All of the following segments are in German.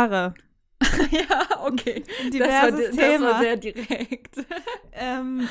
Haare. ja, okay. Ein Das war, diverses das Thema. war sehr direkt. ähm,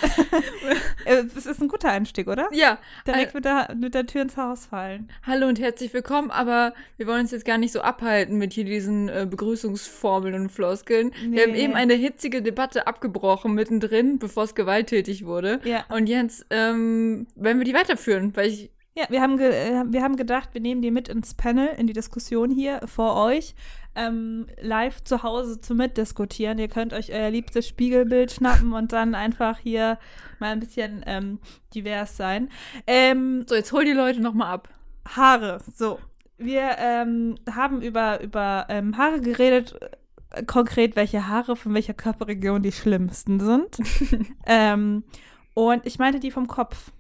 äh, das ist ein guter Einstieg, oder? ja, Direkt mit der, mit der Tür ins Haus fallen. hallo und herzlich willkommen, aber wir wollen uns jetzt gar nicht so abhalten mit hier diesen äh, Begrüßungsformeln und Floskeln. Wir haben Nee. eben eine hitzige Debatte abgebrochen mittendrin, bevor es gewalttätig wurde. Ja. Und jetzt ähm, werden wir die weiterführen, weil ich Ja, wir haben, äh, wir haben gedacht, wir nehmen die mit ins Panel, in die Diskussion hier vor euch. Ähm, live zu Hause zu mitdiskutieren. Ihr könnt euch euer liebstes Spiegelbild schnappen und dann einfach hier mal ein bisschen ähm, divers sein. Ähm, so jetzt hol die Leute noch mal ab. Haare, so. Wir ähm, haben über, über ähm, Haare geredet, äh, konkret welche Haare von welcher Körperregion die schlimmsten sind. ähm, und ich meinte die vom Kopf.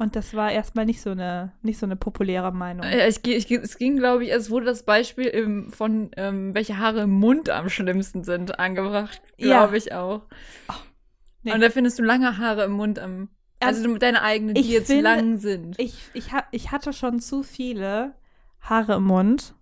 Und das war erstmal nicht so eine, nicht so eine populäre Meinung. Äh, ich, ich, es ging, glaube ich, es wurde das Beispiel im, von ähm, welche Haare im Mund am schlimmsten sind angebracht, Ja. glaube ich auch. nee. Und da findest du lange Haare im Mund am. Also du- deine eigenen, die jetzt finde- lang sind. Ich, ich, ha ich hatte schon zu viele Haare im Mund.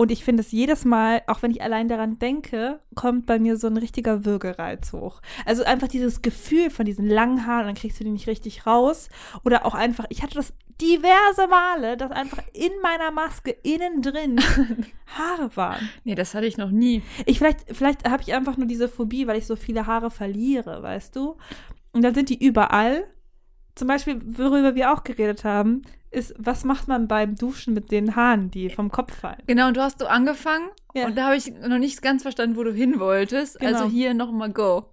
Und ich finde es jedes Mal, auch wenn ich allein daran denke, kommt bei mir so ein richtiger Würgereiz hoch. Also einfach dieses Gefühl von diesen langen Haaren, dann kriegst du die nicht richtig raus. Oder auch einfach, ich hatte das diverse Male, dass einfach in meiner Maske innen drin Haare waren. nee, das hatte ich noch nie. Ich vielleicht, vielleicht habe ich einfach nur diese Phobie, weil ich so viele Haare verliere, weißt du? Und dann sind die überall. Zum Beispiel, worüber wir auch geredet haben, ist, was macht man beim Duschen mit den Haaren, die vom Kopf fallen? Genau, und du hast so angefangen Ja. und da habe ich noch nicht ganz verstanden, wo du hin wolltest. Genau. Also hier nochmal go.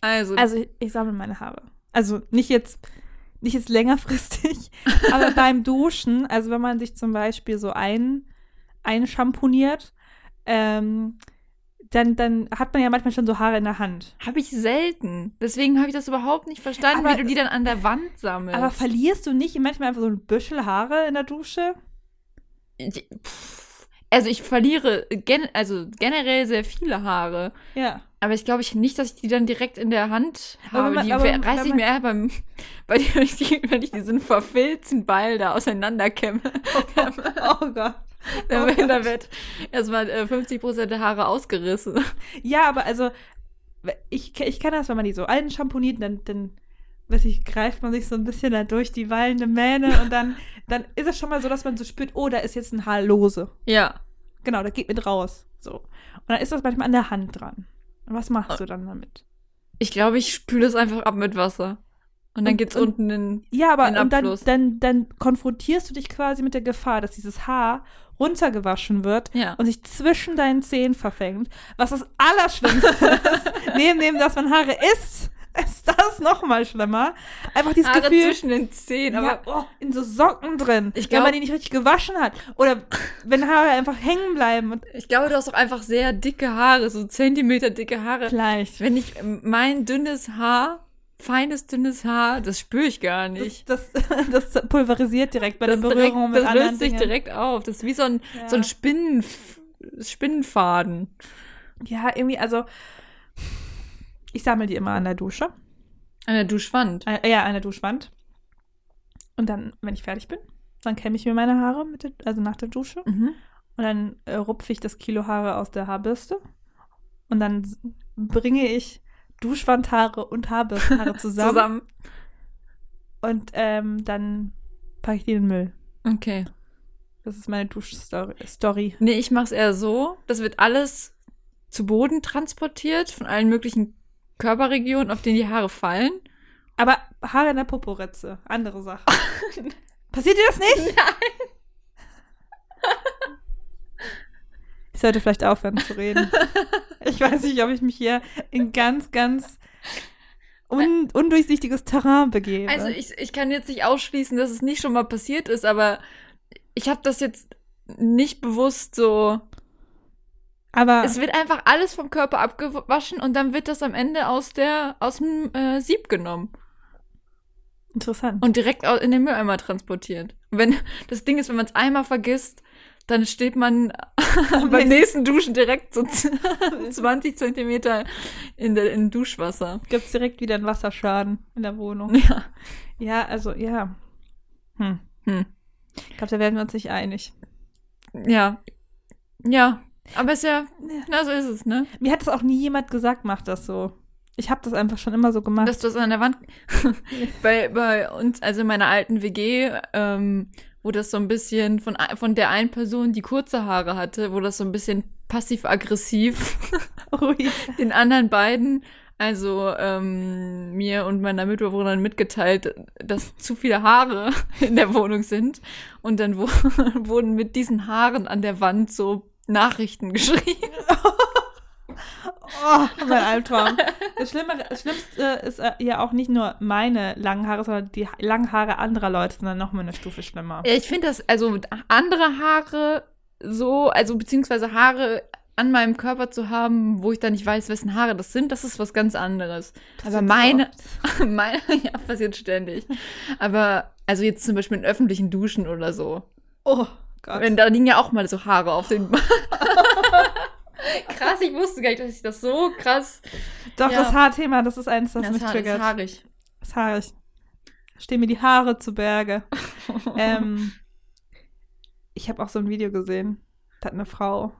Also, Also ich, ich sammle meine Haare. Also nicht jetzt, nicht jetzt längerfristig, aber beim Duschen, also wenn man sich zum Beispiel so ein, einschamponiert, ähm, dann, dann hat man ja manchmal schon so Haare in der Hand. habe ich selten. Deswegen habe ich das überhaupt nicht verstanden, Aber- wie du die dann an der Wand sammelst. Aber verlierst du nicht manchmal einfach so ein Büschel Haare in der Dusche? Pff. Also ich verliere gen also generell sehr viele Haare. Ja. Aber ich glaube ich nicht, dass ich die dann direkt in der Hand habe. man- die aber we- wenn reiß ich mir eher beim, bei wenn ich, die, wenn ich diesen verfilzten Ball da auseinanderkämme. Oh Gott. Da, Oh wird- wird erstmal äh, 50% der Haare ausgerissen. Ja, aber also, ich, ich kann das, wenn man die so einschamponiert, dann, dann weiß ich, greift man sich so ein bisschen da durch die wallende Mähne und dann, dann ist es schon mal so, dass man so spürt, oh, da ist jetzt ein Haar lose. Ja. Genau, da geht mit raus. So. Und dann ist das manchmal an der Hand dran. Und was machst du dann damit? Ich glaube, ich spüle es einfach ab mit Wasser. Und dann Und- geht's und- unten in. Ja, aber und dann, dann, dann konfrontierst du dich quasi mit der Gefahr, dass dieses Haar runtergewaschen wird Ja. und sich zwischen deinen Zähnen verfängt. Was das Allerschlimmste ist, neben dem, dass man Haare isst, ist das noch mal schlimmer. Einfach dieses Haare Gefühl, zwischen den Zähnen, ja, aber oh, in so Socken drin, Ich wenn glaub- man die nicht richtig gewaschen hat. Oder wenn Haare einfach hängen bleiben. Ich glaube, du hast auch einfach sehr dicke Haare, so Zentimeter dicke Haare. vielleicht. Wenn ich ähm, mein dünnes Haar, feines dünnes Haar, das spüre ich gar nicht. Das, das, das pulverisiert direkt bei Das, der direkt, Berührung mit das anderen löst sich Dingen. direkt auf. Das ist wie so ein, Ja. so ein Spinnenf Spinnenfaden. Ja, irgendwie, also ich sammle die immer an der Dusche. An der Duschwand. Äh, ja, an der Duschwand. Und dann, wenn ich fertig bin, dann kämme ich mir meine Haare, mit der, also nach der Dusche. Mhm. Und dann äh, rupfe ich das Kilo Haare aus der Haarbürste. Und dann bringe ich Duschwandhaare und Haarbürstenhaare zusammen. Zusammen. Und ähm, dann packe ich die in den Müll. Okay. Das ist meine Duschstory. Story. Nee, ich mach's eher so. Das wird alles zu Boden transportiert von allen möglichen Körperregionen, auf denen die Haare fallen. Aber Haare in der Poporitze, andere Sache. Passiert dir das nicht? Nein. Ich sollte vielleicht aufhören zu reden. Ich weiß nicht, ob ich mich hier in ganz, ganz un undurchsichtiges Terrain begebe. Also ich, ich kann jetzt nicht ausschließen, dass es nicht schon mal passiert ist, aber ich habe das jetzt nicht bewusst so. Aber Es wird einfach alles vom Körper abgewaschen und dann wird das am Ende aus der aus dem äh, Sieb genommen interessant. und direkt in den Mülleimer transportiert. Und wenn das Ding ist, wenn man es einmal vergisst, dann steht man beim nächsten Duschen direkt so 20 Zentimeter in der in Duschwasser. Gibt es direkt wieder einen Wasserschaden in der Wohnung. Ja. Ja, also, ja. Hm. Hm. Ich glaube, da werden wir uns nicht einig. Ja. Ja. Aber ist ja, na, so ist es, ne? Mir hat das auch nie jemand gesagt, mach das so. Ich habe das einfach schon immer so gemacht. Dass du das an der Wand. bei, bei uns, also in meiner alten WG, ähm, wo das so ein bisschen von, von der einen Person, die kurze Haare hatte, wo das so ein bisschen passiv-aggressiv Ui. den anderen beiden, also ähm, mir und meiner Mitbewohnerin mitgeteilt, dass zu viele Haare in der Wohnung sind. Und dann wo, wurden mit diesen Haaren an der Wand so Nachrichten geschrieben. Oh, mein Albtraum. Das, das Schlimmste ist äh, ja auch nicht nur meine langen Haare, sondern die langen Haare anderer Leute sind dann nochmal eine Stufe schlimmer. Ja, ich finde das, also andere Haare so, also beziehungsweise Haare an meinem Körper zu haben, wo ich dann nicht weiß, wessen Haare das sind, das ist was ganz anderes. Aber Passiert's meine, meine, ja, passiert ständig. Aber, also jetzt zum Beispiel in öffentlichen Duschen oder so. Oh Gott. Wenn, da liegen ja auch mal so Haare auf den. krass, ich wusste gar nicht, dass ich das so krass. Doch, ja. das Haarthema, das ist eins, das, das mich Haar- triggert. ist haarig. Das ist haarig. Stehen mir die Haare zu Berge. ähm, ich habe auch so ein Video gesehen. Da hat eine Frau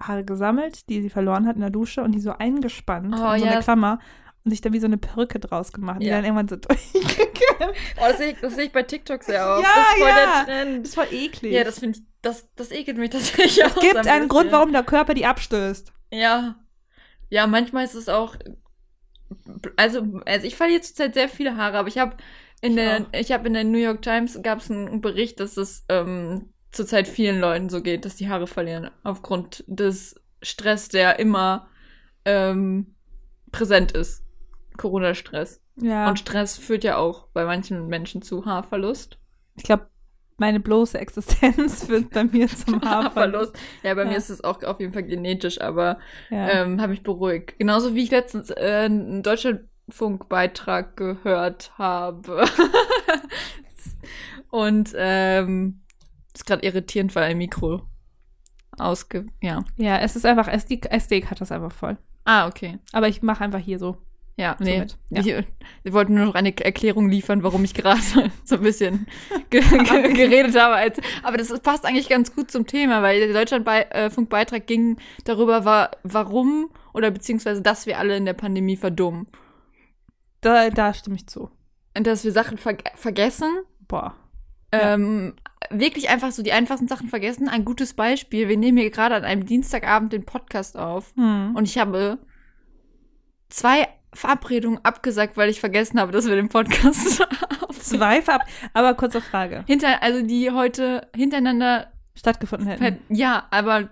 Haare gesammelt, die sie verloren hat in der Dusche und die so eingespannt Oh, in so ja. eine Klammer und sich da wie so eine Perücke draus gemacht. Die Ja. dann irgendwann so durchgekämmt. Oh, das sehe ich, das seh ich bei TikTok sehr oft. Ja, das ist voll ja. der Das Trend. ist voll eklig. Ja, das finde ich, das, das ekelt mich tatsächlich es auch gibt so ein einen Grund, warum der Körper die abstößt. Ja. Ja, manchmal ist es auch. Also, also ich verliere zurzeit sehr viele Haare, aber ich habe in Ich der, auch. ich habe in der New York Times gab es einen Bericht, dass es ähm, zurzeit vielen Leuten so geht, dass die Haare verlieren aufgrund des Stress, der immer ähm, präsent ist. Corona-Stress. Ja. Und Stress führt ja auch bei manchen Menschen zu Haarverlust. ich glaube, meine bloße Existenz wird bei mir zum Haarverlust. Ja, bei mir Ja. ist es auch auf jeden Fall genetisch, aber Ja. ähm, habe mich beruhigt. Genauso wie ich letztens äh, einen Deutschlandfunkbeitrag gehört habe. Und ähm, ist gerade irritierend, weil ein Mikro ausge... Ja. ja, es ist einfach, SD, SD hat das einfach voll. Ah, okay. Aber ich mache einfach hier so. Ja, nee. ja. Ich, ich wollte nur noch eine Erklärung liefern, warum ich gerade so ein bisschen ge ge geredet habe. Als, aber das passt eigentlich ganz gut zum Thema, weil der Deutschlandfunkbeitrag ging darüber, war, warum oder beziehungsweise, dass wir alle in der Pandemie verdummen. Da, da stimme ich zu. Und dass wir Sachen ver vergessen. Boah. Ja. Ähm, wirklich einfach so die einfachsten Sachen vergessen. Ein gutes Beispiel. Wir nehmen hier gerade an einem Dienstagabend den Podcast auf. Hm. Und ich habe zwei Verabredungen abgesagt, weil ich vergessen habe, dass wir den Podcast Zwei Verab Aber kurze Frage. hinter, also die heute hintereinander, Stattgefunden hätten. ja, aber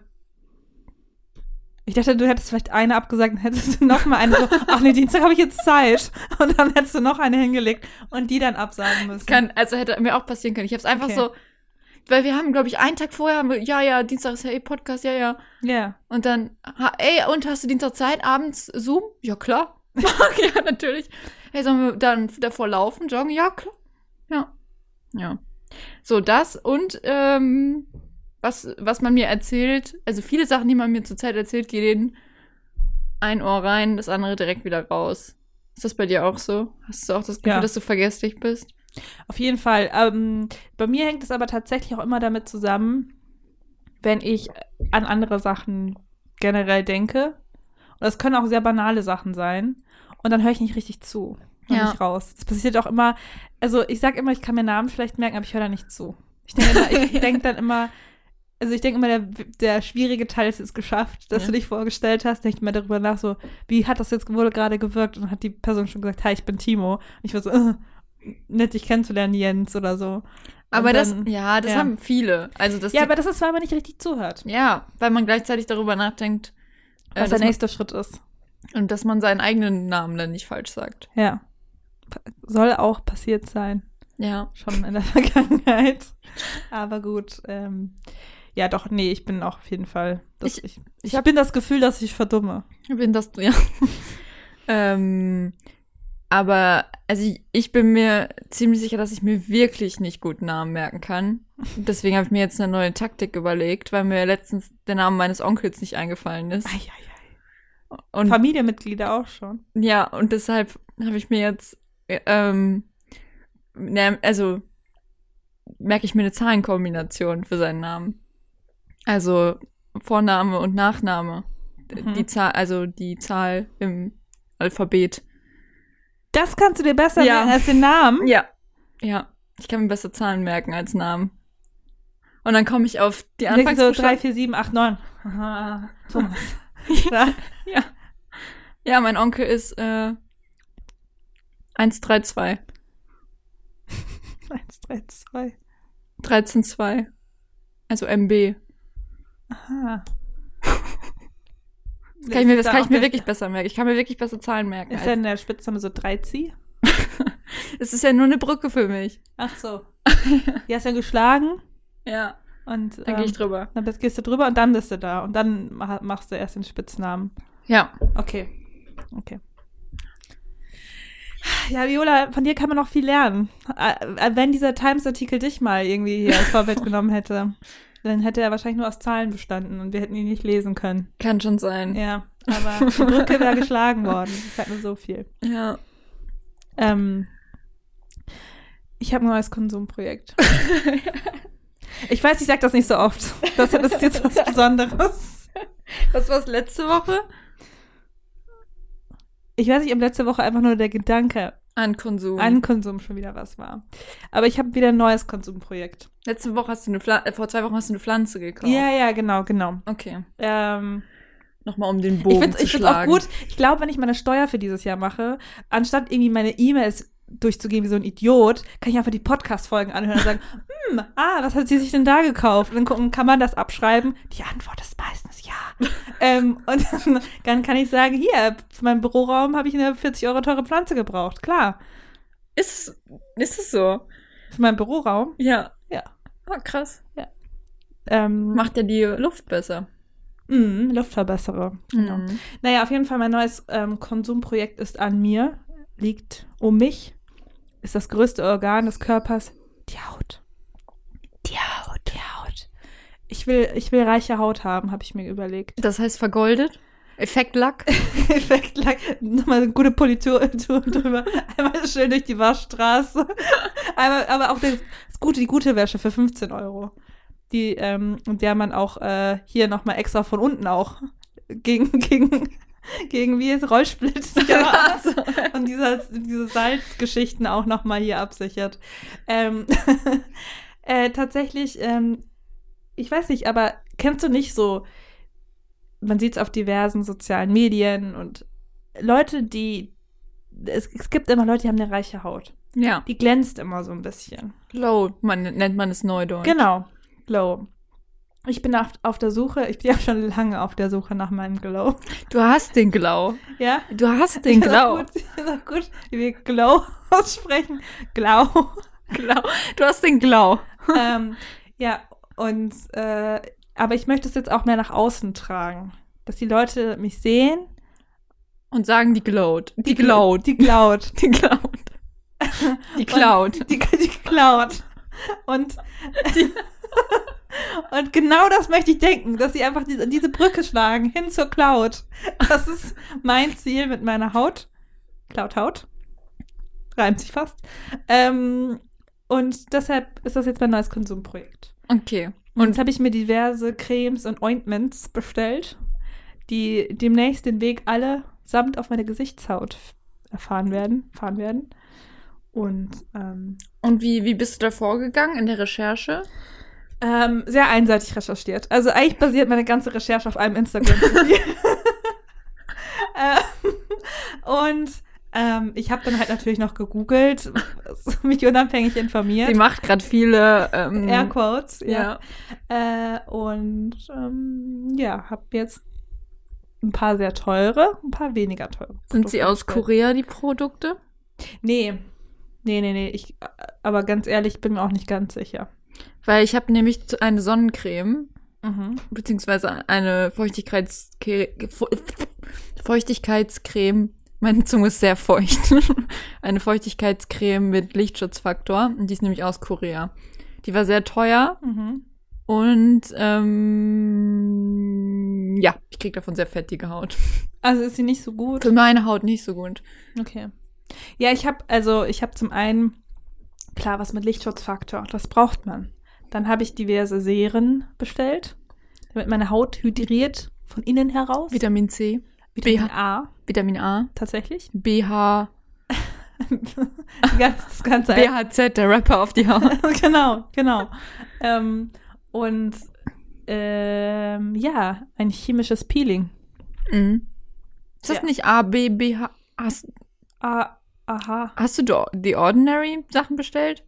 Ich dachte, du hättest vielleicht eine abgesagt und hättest du noch mal eine so, ach nee, Dienstag habe ich jetzt Zeit. Und dann hättest du noch eine hingelegt und die dann absagen müssen. kann, also hätte mir auch passieren können. Ich habe es einfach Okay. so, weil wir haben, glaube ich, einen Tag vorher, haben wir, ja, ja, Dienstag ist ja eh Podcast, ja, ja. Ja. Und dann, ey, und hast du Dienstag Zeit, abends Zoom? Ja, klar. ja, natürlich. Hey, sollen wir dann davor laufen, joggen? Ja, klar. Ja. Ja. So, das und ähm, was, was man mir erzählt, also viele Sachen, die man mir zurzeit erzählt, gehen ein Ohr rein, das andere direkt wieder raus. Ist das bei dir auch so? Hast du auch das Gefühl, Ja. dass du vergesslich bist? Auf jeden Fall. Ähm, bei mir hängt es aber tatsächlich auch immer damit zusammen, wenn ich an andere Sachen generell denke. Und das können auch sehr banale Sachen sein. Und dann höre ich nicht richtig zu. Hör Ja. nicht raus. Das passiert auch immer. Also ich sage immer, ich kann mir Namen vielleicht merken, aber ich höre da nicht zu. Ich denke ich denk dann immer, also ich denke immer, der, der schwierige Teil ist jetzt geschafft, dass Ja. du dich vorgestellt hast. Denke ich mir darüber nach, so, wie hat das jetzt wohl gerade gewirkt? Und dann hat die Person schon gesagt, hi, ich bin Timo. Und ich war so, äh, nett, dich kennenzulernen, Jens oder so. Aber Und das, dann- ja, das ja. haben viele. Also das Ja, aber das ist, weil man nicht richtig zuhört. ja, weil man gleichzeitig darüber nachdenkt, äh, Was dass der nächste Schritt ist. Und dass man seinen eigenen Namen dann nicht falsch sagt. Ja. Soll auch passiert sein. Ja. Schon in der Vergangenheit. Aber gut. Ähm, ja, doch, nee, ich bin auch auf jeden Fall. Das, Ich- ich, ich, ich hab- bin das Gefühl, dass ich verdumme. Bin das du, ja. ähm, aber, also ich, ich bin mir ziemlich sicher, dass ich mir wirklich nicht gut Namen merken kann. Deswegen habe ich mir jetzt eine neue Taktik überlegt, weil mir letztens der Name meines Onkels nicht eingefallen ist. Eieiei. Und Familienmitglieder auch schon. ja, und deshalb habe ich mir jetzt, äh, ähm, ne, also merke ich mir eine Zahlenkombination für seinen Namen. Also Vorname und Nachname. Mhm. Die Zahl, also die Zahl im Alphabet. Das kannst du dir besser Ja. merken als den Namen. Ja. Ja. Ich kann mir besser Zahlen merken als Namen. Und dann komme ich auf die denkst so Anfangsbuchstaben. 3, 4, 7, 8, 9. Aha, Thomas. ja. ja. Ja, mein Onkel ist äh, 132. 1, 3, 2. 132. Also MB. Aha. Das kann ich mir, das kann ich mir wirklich besser merken. Ich kann mir wirklich besser Zahlen merken. Ist als- denn der Spitzname so 3 Es ist ja nur eine Brücke für mich. Ach so. Die hast du ja geschlagen Ja. Und Dann gehe ich ähm, drüber. dann bist, gehst du drüber und dann bist du da. Und dann ma- machst du erst den Spitznamen. Ja. Okay. Okay. Ja, Viola, von dir kann man noch viel lernen. Äh, äh, Wenn dieser Times-Artikel dich mal irgendwie hier als Vorbild genommen hätte, dann hätte er wahrscheinlich nur aus Zahlen bestanden und wir hätten ihn nicht lesen können. Kann schon sein. Ja, aber die Brücke wäre geschlagen worden. Ich sag nur so viel. Ja. Ähm, ich habe ein neues Konsumprojekt. Ich weiß, ich sag das nicht so oft. Das, das ist jetzt was Besonderes. Was war's letzte Woche? Ich weiß nicht, ob letzte Woche einfach nur der Gedanke An Konsum. an Konsum schon wieder was war. Aber ich habe wieder ein neues Konsumprojekt. letzte Woche hast du eine Pflanze, äh, vor zwei Wochen hast du eine Pflanze gekauft. Ja, ja, genau, genau. Okay. Ähm, Nochmal um den ich Bogen finde zu ich find's auch schlagen. gut. Ich glaube, wenn ich meine Steuer für dieses Jahr mache, anstatt irgendwie meine E-Mails durchzugeben wie so ein Idiot, kann ich einfach die Podcast-Folgen anhören und sagen, hm, ah, was hat sie sich denn da gekauft? Und dann gucken, kann man das abschreiben? Die Antwort ist meistens ja. ähm, und dann, dann kann ich sagen, hier, für meinen Büroraum habe ich eine 40 Euro teure Pflanze gebraucht. Klar. Ist, es- ist es so? Für meinen Büroraum. Ja. Ja. Ah, krass. Ähm, Macht ja die Luft besser. mh, Luftverbesserer. Genau. Mhm. Naja, auf jeden Fall mein neues ähm, Konsumprojekt ist an mir, liegt um mich, ist das größte Organ des Körpers, die Haut. Die Haut. Die Haut. Ich will, ich will reiche Haut haben, habe ich mir überlegt. Das heißt vergoldet? Effektlack? Effekt lang. Nochmal eine gute Politur drüber. Einmal schön durch die Waschstraße. Einmal, aber auch das, das gute, die gute Wäsche für 15 Euro. Die, ähm, und der man auch äh, hier nochmal extra von unten auch gegen, gegen, gegen wie es Rollsplitz ja, und dieser, diese Salzgeschichten auch nochmal hier absichert. Ähm, äh, tatsächlich, ähm, ich weiß nicht, aber kennst du nicht so, man sieht es auf diversen sozialen Medien und Leute, die, es, es gibt immer Leute, die haben eine reiche Haut. Ja. Die glänzt immer so ein bisschen. Glow man, nennt man es Neudeutsch. Genau, Glow. Ich bin auf, auf der Suche, ich bin ja schon lange auf der Suche nach meinem Glow. Du hast den Glow. Ja? Du hast den Ist auch Glow. gut, ist auch gut, wie wir Glow aussprechen. Glow. Glow. Du hast den Glow. ähm, ja, und, äh, aber ich möchte es jetzt auch mehr nach außen tragen. Dass die Leute mich sehen. Und sagen die glowed. Die glowed. Die Cloud. Die glowed. Die Cloud. Die, die Cloud. Und, Die- und genau das möchte ich denken, dass sie einfach diese, diese Brücke schlagen hin zur Cloud. Das ist mein Ziel mit meiner Haut. Cloud Haut. Reimt sich fast. Ähm, und deshalb ist das jetzt mein neues Konsumprojekt. Okay. Und Und jetzt habe ich mir diverse Cremes und Ointments bestellt, die demnächst den Weg alle samt auf meine Gesichtshaut erfahren werden, fahren werden. Und ähm, Und wie, wie bist du da vorgegangen in der Recherche? Ähm, sehr einseitig recherchiert. Also eigentlich basiert meine ganze Recherche auf einem Instagram-Profil. ähm, und ähm, ich habe dann halt natürlich noch gegoogelt, mich unabhängig informiert. Sie macht gerade viele. Ähm, Airquotes, ja. ja. Äh, und ähm, ja, habe jetzt ein paar sehr teure, ein paar weniger teure. Sind sie Produkte aus. Korea, die Produkte? Nee. Nee, nee, nee. Ich, aber ganz ehrlich, ich bin mir auch nicht ganz sicher. Weil ich habe nämlich eine Sonnencreme, Mhm. beziehungsweise eine Feuchtigkeitscreme. Feuchtigkeitscreme. Meine Zunge ist sehr feucht. eine Feuchtigkeitscreme mit Lichtschutzfaktor. Und die ist nämlich aus Korea. Die war sehr teuer. Mhm. Und ähm, ja, ich krieg davon sehr fettige Haut. Also ist sie nicht so gut. Für meine Haut nicht so gut. Okay. Ja, ich habe also ich habe zum einen klar was mit Lichtschutzfaktor, das braucht man. Dann habe ich diverse Serien bestellt, damit meine Haut hydriert von innen heraus. Vitamin C, Vitamin BH. A, Vitamin A, tatsächlich. BH, Die ganze, das ganze BHZ, der Rapper auf die Haut. genau, genau. ähm, und ähm, ja, ein chemisches Peeling. mhm. Ist das Ja. nicht A, B, BH? Hast, Ah, aha. hast du die Ordinary Sachen bestellt?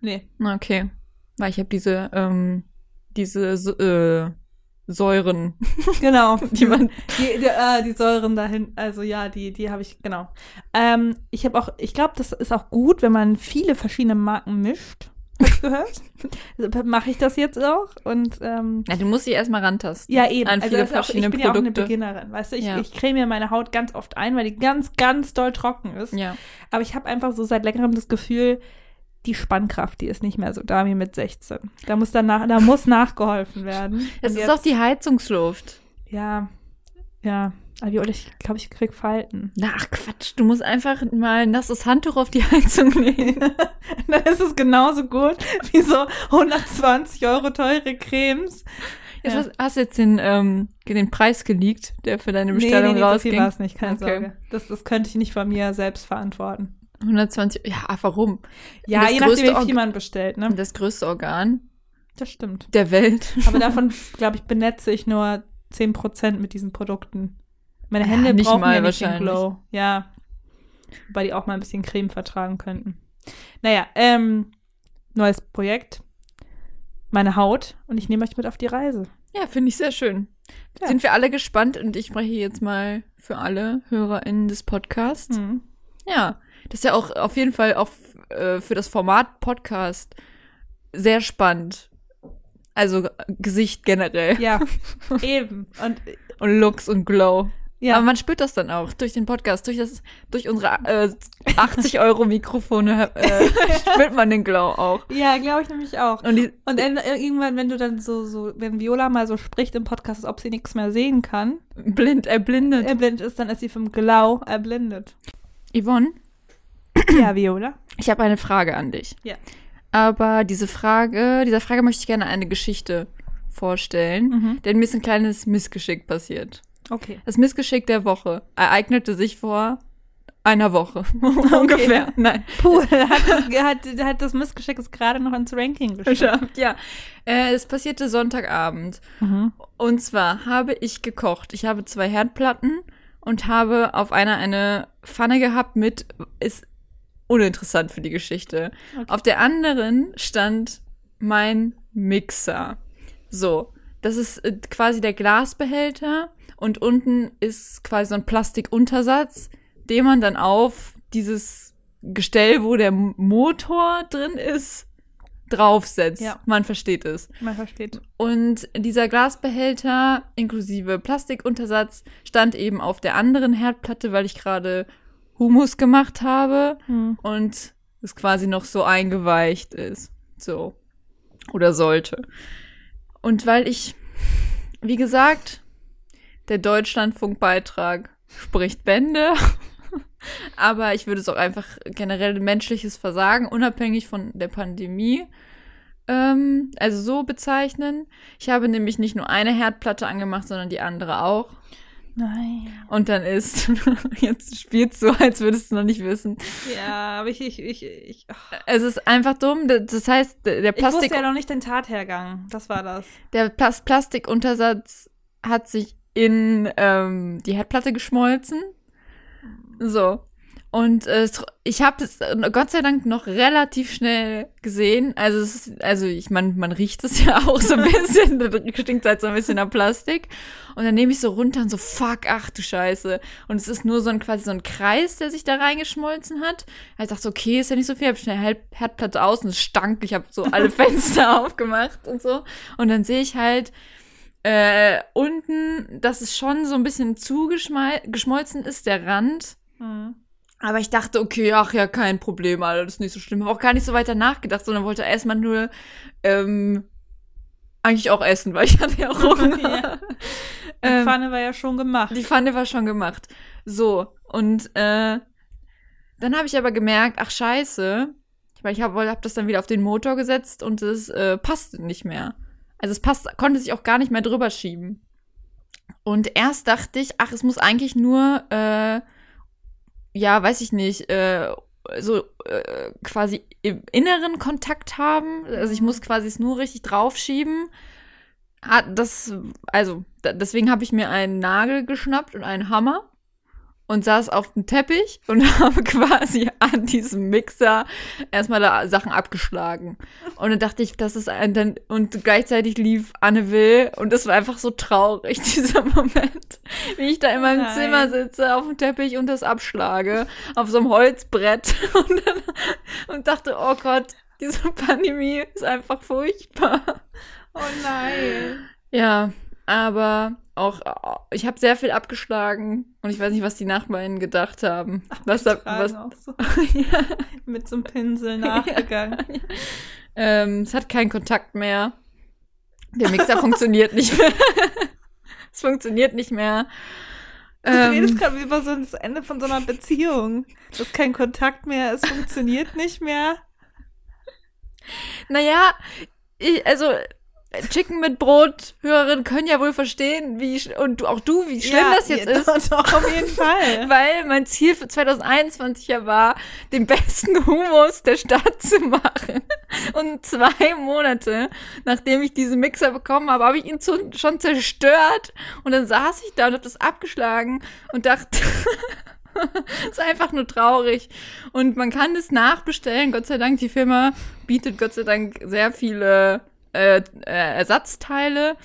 Nee. Okay. Weil ich habe diese, ähm, diese äh, Säuren, Genau. die man. Die, die, äh, die Säuren dahin, also ja, die, die habe ich, genau. Ähm, ich habe auch, ich glaube, das ist auch gut, wenn man viele verschiedene Marken mischt. Hab ich gehört. Mache ich das jetzt auch. Und ähm, Ja, du musst dich erstmal rantasten. ja, eben. An viele das ist auch, verschiedene ich bin ja auch eine Produkte. Beginnerin, weißt du? Ich, Ja. ich creme mir meine Haut ganz oft ein, weil die ganz, ganz doll trocken ist. Ja. Aber ich habe einfach so seit längerem das Gefühl, die Spannkraft, die ist nicht mehr so da wie mit 16. Da muss danach, da muss nachgeholfen werden. Es ist jetzt- auch die Heizungsluft. Ja, ja. Aber Viola, ich glaube, ich krieg Falten. Na, ach Quatsch, du musst einfach mal ein nasses Handtuch auf die Heizung legen. Dann ist es genauso gut wie so 120 Euro teure Cremes. Jetzt Ja. hast, hast du jetzt den, ähm, den Preis geleakt, der für deine Bestellung nee, nee, so rausging. viel war es nicht, keine Okay. Sorge. Das, das könnte ich nicht von mir selbst verantworten. 120, ja, warum? Ja, Das je nachdem, wie viel man bestellt, ne? Das größte Organ Das stimmt. der Welt. Aber davon, glaube ich, benetze ich nur 10% mit diesen Produkten. Meine Ja, Hände nicht brauchen mal ja nicht den. Glow. Ja. Wobei die auch mal ein bisschen Creme vertragen könnten. Naja, ähm, neues Projekt. Meine Haut und ich nehme euch mit auf die Reise. Ja, finde ich sehr schön. Ja. Sind wir alle gespannt und ich spreche jetzt mal für alle HörerInnen des Podcasts. Hm. Ja, das ist ja auch auf jeden Fall auf, äh, für das Format Podcast sehr spannend. Also äh, Gesicht generell Ja, eben. Und und Looks und Glow. ja, Aber man spürt das dann auch durch den Podcast, durch das, durch unsere äh, 80 Euro Mikrofone äh, spürt man den Glow auch. ja glaube ich nämlich auch. Und die, Und äh, irgendwann, wenn du dann so, so, wenn Viola mal so spricht im Podcast, als ob sie nichts mehr sehen kann, blind erblindet. erblindet ist, dann ist sie vom Glau erblindet. Yvonne, Ja, Viola. ich habe eine Frage an dich. Ja. Aber diese Frage, dieser Frage möchte ich gerne eine Geschichte vorstellen, Mhm. denn mir ist ein kleines Missgeschick passiert. Okay. Das Missgeschick der Woche ereignete sich vor einer Woche ungefähr. Nein, Puh, hat, das- hat, hat das Missgeschick es gerade noch ins Ranking geschafft. geschafft. Ja, äh, es passierte Sonntagabend. Mhm. Und zwar habe ich gekocht. Ich habe zwei Herdplatten und habe auf einer eine Pfanne gehabt mit, ist uninteressant für die Geschichte. Okay. Auf der anderen stand mein Mixer. So, das ist äh, quasi der Glasbehälter und unten ist quasi so ein Plastikuntersatz, den man dann auf dieses Gestell, wo der Motor drin ist, draufsetzt. Ja. Man versteht es. Man versteht. Und dieser Glasbehälter inklusive Plastikuntersatz stand eben auf der anderen Herdplatte, weil ich gerade Humus gemacht habe Hm. und es quasi noch so eingeweicht ist. So. Oder sollte. Und weil ich, wie gesagt, der Deutschlandfunkbeitrag spricht Bände. Aber ich würde es auch einfach generell menschliches Versagen, unabhängig von der Pandemie, ähm, also so bezeichnen. Ich habe nämlich nicht nur eine Herdplatte angemacht, sondern die andere auch. Nein. Und dann ist, jetzt spielst du, als würdest du noch nicht wissen. Ja, aber ich, ich, ich, ich, ach. Es ist einfach dumm. Das heißt, der der ich wusste Plastik, ja noch nicht den Tathergang. Das war das. der Plas Plastikuntersatz hat sich in ähm, die Herdplatte geschmolzen. So. Und äh, ich habe es äh, Gott sei Dank noch relativ schnell gesehen. Also, es ist, also ich man, man riecht es ja auch so ein bisschen. da stinkt halt so ein bisschen nach Plastik. Und dann nehme ich so runter und so, fuck, ach du Scheiße. Und es ist nur so ein quasi so ein Kreis, der sich da reingeschmolzen hat. Ich dachte so, okay, ist ja nicht so viel. Hab schnell Herd- Herdplatte aus und es stank. Ich habe so alle Fenster aufgemacht und so. Und dann sehe ich halt äh, unten, dass es schon so ein bisschen zugeschmolzen ist, der Rand. Hm. Aber ich dachte, okay, ach ja, kein Problem, Alter, das ist nicht so schlimm. Hab auch gar nicht so weiter nachgedacht, sondern wollte erstmal nur ähm, eigentlich auch essen, weil ich hatte ja auch Hunger. Ja. Die ähm, Pfanne war ja schon gemacht. die Pfanne war schon gemacht. So, und äh, dann habe ich aber gemerkt, ach scheiße, weil ich habe hab das dann wieder auf den Motor gesetzt und es äh, passte nicht mehr. Also es passt, konnte sich auch gar nicht mehr drüber schieben. Und erst dachte ich, ach, es muss eigentlich nur, äh, ja, weiß ich nicht, äh, so äh, quasi im inneren Kontakt haben. Also ich muss quasi es nur richtig draufschieben. Hat das, also, deswegen habe ich mir einen Nagel geschnappt und einen Hammer und saß auf dem Teppich und habe quasi an diesem Mixer erstmal da Sachen abgeschlagen. Und dann dachte ich, das ist ein, dann, und gleichzeitig lief Anne Will und es war einfach so traurig, dieser Moment, wie ich da in meinem Nein. Zimmer sitze, auf dem Teppich und das abschlage, auf so einem Holzbrett und, dann, und dachte, oh Gott, diese Pandemie ist einfach furchtbar. Oh nein. Ja, aber auch, ich habe sehr viel abgeschlagen und ich weiß nicht, was die Nachbarn gedacht haben. was, da, was, auch so. ja, Mit so einem Pinsel nachgegangen. ähm, es hat keinen Kontakt mehr. Der Mixer funktioniert nicht mehr. es funktioniert nicht mehr. Du redest Ähm, gerade über so das Ende von so einer Beziehung. Das ist kein Kontakt mehr, es funktioniert nicht mehr. naja, ich, also Chicken mit Brot, Hörerinnen können ja wohl verstehen, wie und auch du, wie schlimm Ja, das jetzt ja, ist. Doch, doch, auf jeden Fall. Weil mein Ziel für 2021 ja war, den besten Humus der Stadt zu machen. Und zwei Monate, nachdem ich diesen Mixer bekommen habe, habe ich ihn zu, schon zerstört. Und dann saß ich da und habe das abgeschlagen und dachte, ist einfach nur traurig. Und man kann es nachbestellen. Gott sei Dank, die Firma bietet Gott sei Dank sehr viele äh, äh, Ersatzteile.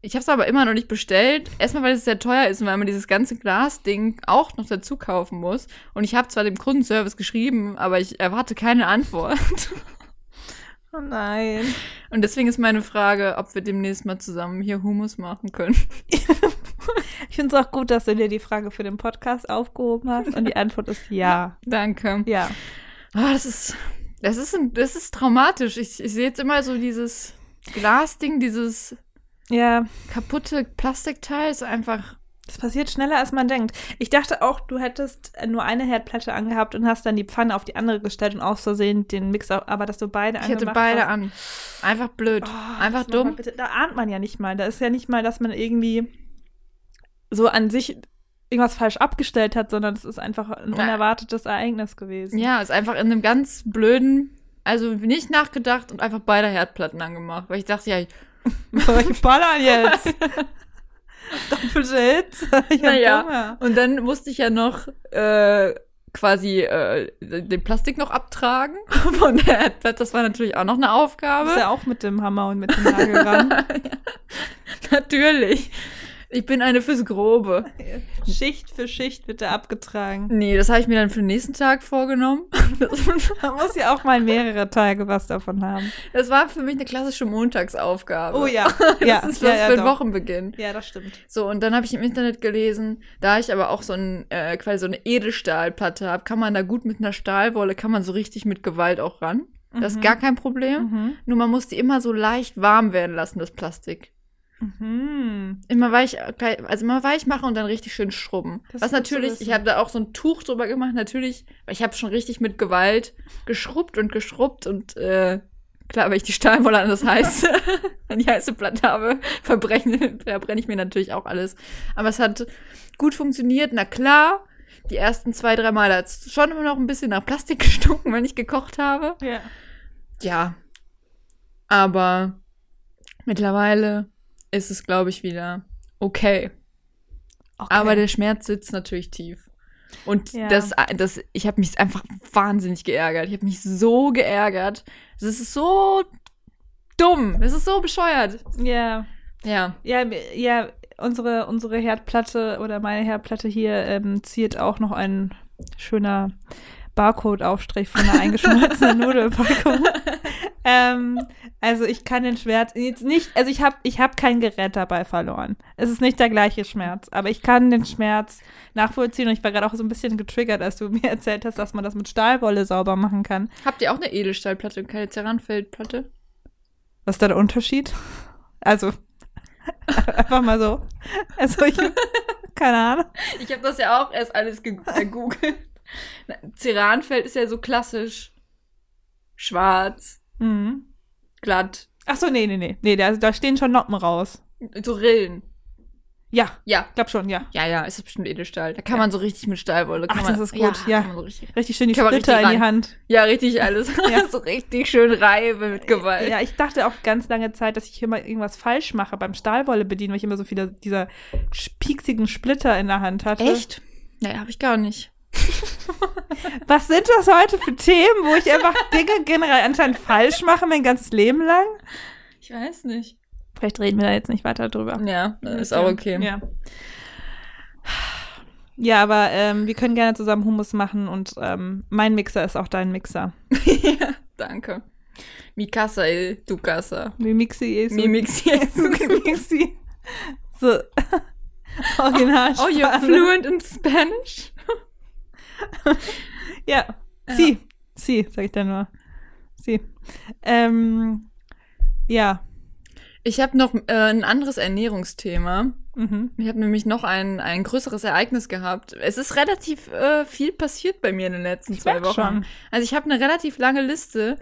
Ich habe es aber immer noch nicht bestellt. Erstmal, weil es sehr teuer ist und weil man dieses ganze Glasding auch noch dazu kaufen muss. Und ich habe zwar dem Kundenservice geschrieben, aber ich erwarte keine Antwort. Oh nein. Und deswegen ist meine Frage, ob wir demnächst mal zusammen hier Hummus machen können. Ich finde es auch gut, dass du dir die Frage für den Podcast aufgehoben hast und die Antwort ist ja. Danke. Ja. Ah, das ist, das ist, ein, das ist traumatisch. Ich, ich sehe jetzt immer so dieses Glasding, dieses Ja, kaputte Plastikteil ist einfach. das passiert schneller, als man denkt. Ich dachte auch, du hättest nur eine Herdplatte angehabt und hast dann die Pfanne auf die andere gestellt und aus Versehen den Mixer, aber dass du beide Ich hätte beide hast. an. Einfach blöd. Oh, einfach dumm. Bitte. Da ahnt man ja nicht mal. Da ist ja nicht mal, dass man irgendwie so an sich irgendwas falsch abgestellt hat, sondern es ist einfach ein Ja. unerwartetes Ereignis gewesen. Ja, ist einfach in einem ganz blöden, also nicht nachgedacht und einfach beide Herdplatten angemacht. Weil ich dachte, ja, Soll ich ballern jetzt? Doppelte Hits? Ich Naja. Hunger. Und dann musste ich ja noch äh, quasi äh, den Plastik noch abtragen von der Erdplatte. Das war natürlich auch noch eine Aufgabe. bist ja auch mit dem Hammer und mit dem Nagel ran. natürlich. Ich bin eine fürs Grobe. Schicht für Schicht wird da abgetragen. Nee, das habe ich mir dann für den nächsten Tag vorgenommen. Man muss ja auch mal mehrere Tage was davon haben. das war für mich eine klassische Montagsaufgabe. Oh ja. ja. Das ist ja, was ja, für einen. Wochenbeginn. Ja, das stimmt. So, und dann habe ich im Internet gelesen, da ich aber auch so ein, äh, quasi so eine Edelstahlplatte habe, kann man da gut mit einer Stahlwolle, kann man so richtig mit Gewalt auch ran. Das ist gar kein Problem. Mhm. Nur man muss die immer so leicht warm werden lassen, das Plastik. Mhm. Immer weich, also immer weich machen und dann richtig schön schrubben. Das Was natürlich, ich habe da auch so ein Tuch drüber gemacht, natürlich, weil ich habe schon richtig mit Gewalt geschrubbt und geschrubbt und äh, klar, wenn ich die Stahlwolle an das heiße, wenn ich heiße Platte habe, verbrenne, verbrenne ich mir natürlich auch alles. Aber es hat gut funktioniert, na klar. Die ersten zwei, drei Mal hat es schon immer noch ein bisschen nach Plastik gestunken, wenn ich gekocht habe. Ja. Ja. Aber mittlerweile ist es, glaube ich, wieder okay. Okay. Aber der Schmerz sitzt natürlich tief. Und Ja. das, das, ich habe mich einfach wahnsinnig geärgert. Ich habe mich so geärgert. Es ist so dumm. Es ist so bescheuert. Ja. Ja. Ja, ja, unsere, unsere Herdplatte oder meine Herdplatte hier ähm, ziert auch noch ein schöner Barcode-Aufstrich von einer eingeschmolzenen Nudelpackung. ähm, also ich kann den Schmerz jetzt nicht, also ich habe ich hab kein Gerät dabei verloren. Es ist nicht der gleiche Schmerz, aber ich kann den Schmerz nachvollziehen und ich war gerade auch so ein bisschen getriggert, als du mir erzählt hast, dass man das mit Stahlwolle sauber machen kann. Habt ihr auch eine Edelstahlplatte und keine Ceranfeldplatte? Was ist da der Unterschied? Also, einfach mal so. Also, ich, keine Ahnung. Ich habe das ja auch erst alles ge- gegoogelt. Ceranfeld ist ja so klassisch. Schwarz, Mhm. glatt. Ach so, nee, nee, nee. Nee, da, da stehen schon Noppen raus. So Rillen. Ja, Ja. glaub schon, ja. Ja, ja, ist bestimmt Edelstahl. Da kann Ja. man so richtig mit Stahlwolle. Ach, man, das ist gut, ja. Man so richtig, Richtig schön die Splitter in die. Hand. ja, richtig alles. Ja. so richtig schön reibe mit Gewalt. Ja, ich dachte auch ganz lange Zeit, dass ich immer irgendwas falsch mache beim Stahlwolle bedienen, weil ich immer so viele dieser pieksigen Splitter in der Hand hatte. Echt? Nee, habe ich gar nicht. Was sind das heute für Themen, wo ich einfach Dinge generell anscheinend falsch mache, mein ganzes Leben lang? Ich weiß nicht. Vielleicht reden wir da jetzt nicht weiter drüber. Ja, ist auch okay. Ja. Ja, aber ähm, wir können gerne zusammen Hummus machen und ähm, mein Mixer ist auch dein Mixer. ja, danke. Mikasa, el tu casa. Mi Mixi ist Mi mixi es tu Mixi. So. Original. Oh, you're fluent in Spanish? Ja. Sie. Sie, sag ich dann nur. Sie. Ähm, ja. Ich habe noch äh, ein anderes Ernährungsthema. Mhm. Ich habe nämlich noch ein, ein größeres Ereignis gehabt. Es ist relativ äh, viel passiert bei mir in den letzten Ich zwei Wochen. schon. Also ich habe eine relativ lange Liste.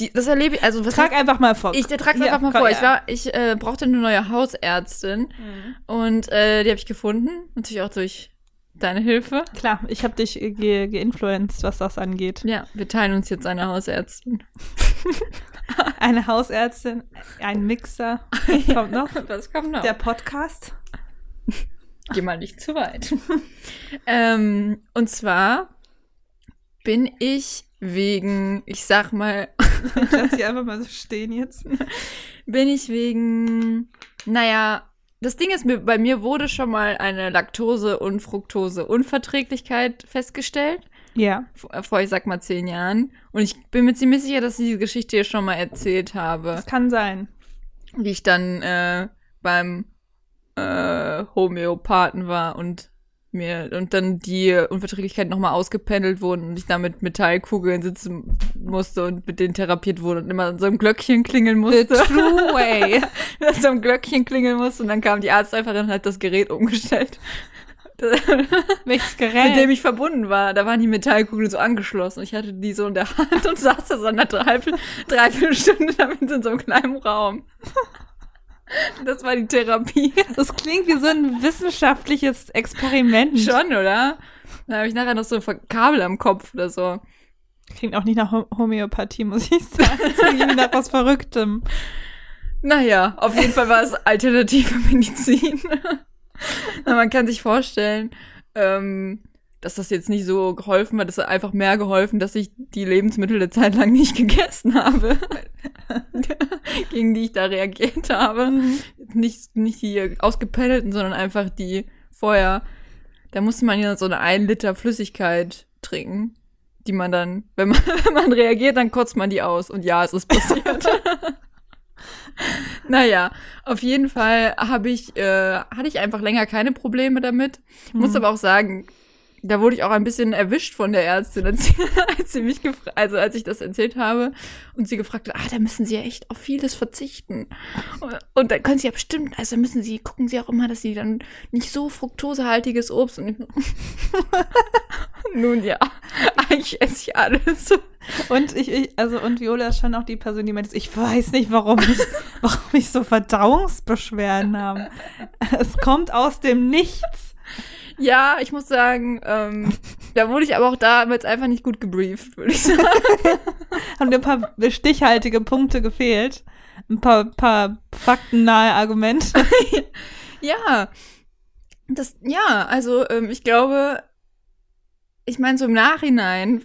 Die, das erlebe ich, also was Trag einfach mal vor. ich trage Ja, einfach mal vor. ja. Ich war, ich äh, brauchte eine neue Hausärztin Mhm. und äh, die habe ich gefunden, natürlich auch durch deine Hilfe. Klar, ich habe dich äh, ge geinfluenced, was das angeht. Ja, wir teilen uns jetzt eine Hausärztin. Eine Hausärztin, ein Mixer. Was kommt noch? Das kommt noch. Der Podcast. Geh mal nicht zu weit. ähm, und zwar bin ich wegen, ich sag mal, Ich lasse die einfach mal so stehen jetzt. bin ich wegen, naja, das Ding ist, bei mir wurde schon mal eine Laktose- und Fructose-Unverträglichkeit festgestellt. Ja. Vor, vor, ich sag mal, zehn Jahren. Und ich bin mir ziemlich sicher, dass ich diese Geschichte hier schon mal erzählt habe. Das kann sein. Wie ich dann äh, beim äh, Homöopathen war und mir und dann die Unverträglichkeit nochmal ausgependelt wurden und ich da mit Metallkugeln sitzen musste und mit denen therapiert wurde und immer so ein Glöckchen klingeln The musste. true way. dass so ein Glöckchen klingeln musste und dann kam die Arzthelferin und hat das Gerät umgestellt. Welches mit Gerät? dem ich verbunden war. Da waren die Metallkugeln so angeschlossen. Ich hatte die so in der Hand und saß da so eine dreiviertel, dreiviertel Stunde damit in so einem kleinen Raum. Das war die Therapie. Das klingt wie so ein wissenschaftliches Experiment. Schon, oder? Da habe ich nachher noch so ein Kabel am Kopf oder so. Klingt auch nicht nach Hom- Homöopathie, muss ich sagen. Das klingt nach was Verrücktem. Naja, auf jeden Fall war es alternative Medizin. Man kann sich vorstellen, ähm, dass das jetzt nicht so geholfen hat. Es hat einfach mehr geholfen, dass ich die Lebensmittel eine Zeit lang nicht gegessen habe, gegen die ich da reagiert habe. Nicht, nicht die ausgependelten, sondern einfach die vorher. Da musste man ja so eine 1 Liter Flüssigkeit trinken, die man dann, wenn man, wenn man reagiert, dann kotzt man die aus. Und ja, es ist passiert. Naja, auf jeden Fall habe ich, äh, hatte ich einfach länger keine Probleme damit. Muss Hm. aber auch sagen, da wurde ich auch ein bisschen erwischt von der Ärztin, als sie, als sie mich gefra- also als ich das erzählt habe und sie gefragt hat, ah, da müssen Sie ja echt auf vieles verzichten. Und, und dann können Sie ja bestimmt, also müssen Sie, gucken Sie auch immer, dass Sie dann nicht so fruktosehaltiges Obst und nun ja, eigentlich esse ich alles. Und ich, ich, also, und Viola ist schon auch die Person, die meint, ich weiß nicht, warum ich, warum ich so Verdauungsbeschwerden habe. Es kommt aus dem Nichts. Ja, ich muss sagen, ähm, da wurde ich aber auch damals einfach nicht gut gebrieft, würde ich sagen. Haben dir ein paar stichhaltige Punkte gefehlt. Ein paar, paar faktennahe Argumente. Ja, das, ja, also ähm, ich glaube, ich meine, so im Nachhinein,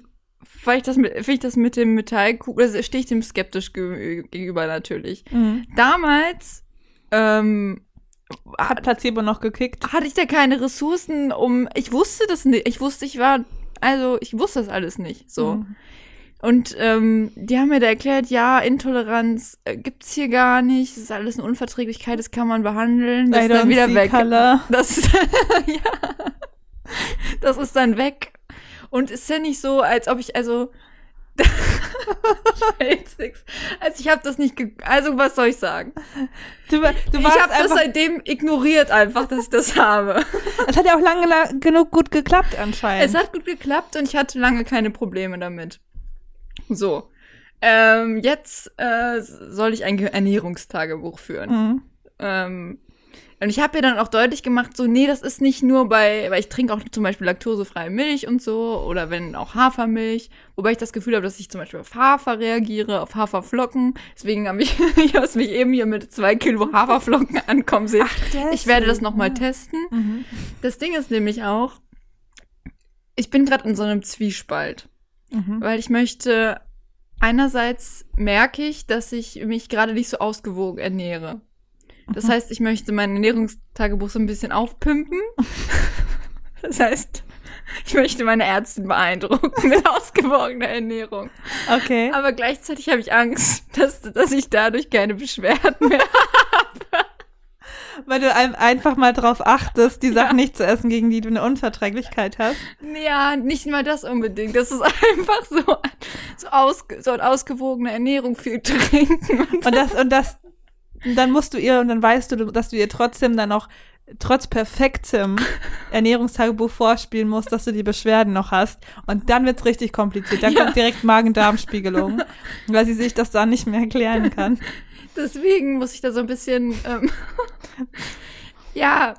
weil ich das mit, finde ich das mit dem Metallkugel, also stehe ich dem skeptisch ge gegenüber natürlich. Damals ähm, Hat Placebo noch gekickt? hatte ich da keine Ressourcen, um, ich wusste das nicht, ich wusste, ich war, also ich wusste das alles nicht, so. Mhm. Und ähm, die haben mir da erklärt, ja, Intoleranz äh, gibt's hier gar nicht, das ist alles eine Unverträglichkeit, das kann man behandeln, das I ist dann wieder weg. color. Das ist, ja, das ist dann weg. Und ist ja nicht so, als ob ich, also, ich nix. Also ich habe das nicht, ge also was soll ich sagen? Du, du ich habe das seitdem ignoriert einfach, dass ich das habe. es hat ja auch lange la- genug gut geklappt anscheinend. Es hat gut geklappt und ich hatte lange keine Probleme damit. So. Ähm, jetzt äh, soll ich ein Ge- Ernährungstagebuch führen. Mhm. Ähm, und ich habe ihr dann auch deutlich gemacht, so, nee, das ist nicht nur bei, weil ich trinke auch zum Beispiel laktosefreie Milch und so, oder wenn auch Hafermilch, wobei ich das Gefühl habe, dass ich zum Beispiel auf Hafer reagiere, auf Haferflocken. Deswegen habe ich, ich habe mich eben hier mit zwei Kilo Haferflocken ankommen sehen. ich werde das nochmal testen. Mhm. Das Ding ist nämlich auch, ich bin gerade in so einem Zwiespalt, Mhm. weil ich möchte, einerseits merke ich, dass ich mich gerade nicht so ausgewogen ernähre. Das Mhm. heißt, ich möchte mein Ernährungstagebuch so ein bisschen aufpimpen. Das heißt, ich möchte meine Ärztin beeindrucken mit ausgewogener Ernährung. Okay. Aber gleichzeitig habe ich Angst, dass, dass ich dadurch keine Beschwerden mehr Weil du ein- einfach mal drauf achtest, die Sachen nicht zu essen, gegen die du eine Unverträglichkeit hast. Ja, nicht mal das unbedingt. Das ist einfach so, so, ausge, so eine ausgewogene Ernährung, viel trinken. Und Und das, und das, und dann musst du ihr, und dann weißt du, dass du ihr trotzdem dann noch, trotz perfektem Ernährungstagebuch vorspielen musst, dass du die Beschwerden noch hast. Und dann wird's richtig kompliziert. Dann Ja. kommt direkt Magen-Darm-Spiegelung, weil sie sich das dann nicht mehr erklären kann. deswegen muss ich da so ein bisschen, ähm, ja,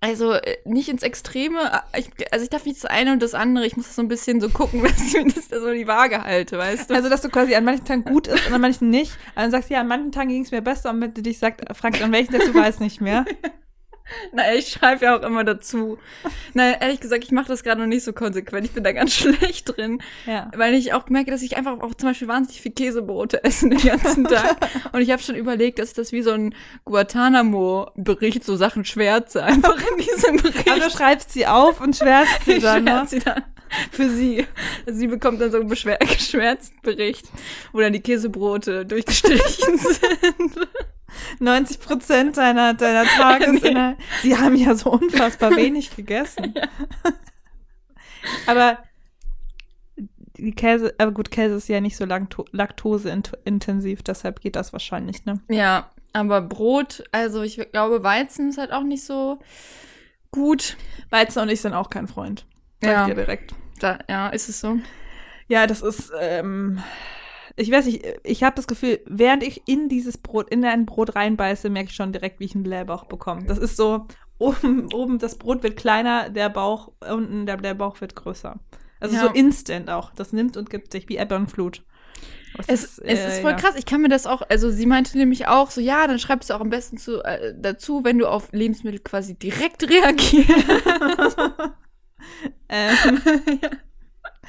also äh, nicht ins Extreme. Ich, also ich darf nicht das eine und das andere. Ich muss das so ein bisschen so gucken, dass ich das da so die Waage halte, weißt du? Also, dass du quasi an manchen Tagen gut ist und an manchen nicht. Und dann sagst du, ja, an manchen Tagen ging's mir besser und wenn du dich sagt, fragst, an welchen du weißt nicht mehr. Na, ich schreibe ja auch immer dazu. Na, ehrlich gesagt, ich mache das gerade noch nicht so konsequent. Ich bin da ganz schlecht drin. Ja. Weil ich auch merke, dass ich einfach auch zum Beispiel wahnsinnig viel Käsebrote esse den ganzen Tag. Und ich habe schon überlegt, dass ich das wie so ein Guantanamo-Bericht, so Sachen schwärze, einfach in diesem Aber du Bericht. schreibst sie auf und schwärzt sie Ich dann. Ne? schwärze sie dann für sie. Also sie bekommt dann so einen geschwärzten Bericht, wo dann die Käsebrote durchgestrichen sind. 90 Prozent deiner, deiner Tagesinhalt. Sie haben ja so unfassbar wenig gegessen. Aber die Käse, aber gut, Käse ist ja nicht so lakto laktoseintensiv, deshalb geht das wahrscheinlich, ne? Ja, aber Brot, also ich glaube, Weizen ist halt auch nicht so gut. Weizen und ich sind auch kein Freund. Sag Ja. dir direkt. Da, ja, ist es so. Ja, das ist, ähm, ich weiß nicht, ich habe das Gefühl, während ich in dieses Brot, in ein Brot reinbeiße, merke ich schon direkt, wie ich einen Blähbauch bekomme. Das ist so, oben, oben das Brot wird kleiner, der Bauch, unten der Blähbauch wird größer. Also Ja. so instant auch. Das nimmt und gibt sich wie Ebbe und Flut. Es, ist, es äh, ist voll ja. krass. Ich kann mir das auch, also sie meinte nämlich auch so, ja, dann schreibst du auch am besten zu, äh, dazu, wenn du auf Lebensmittel quasi direkt reagierst. Ähm, ja,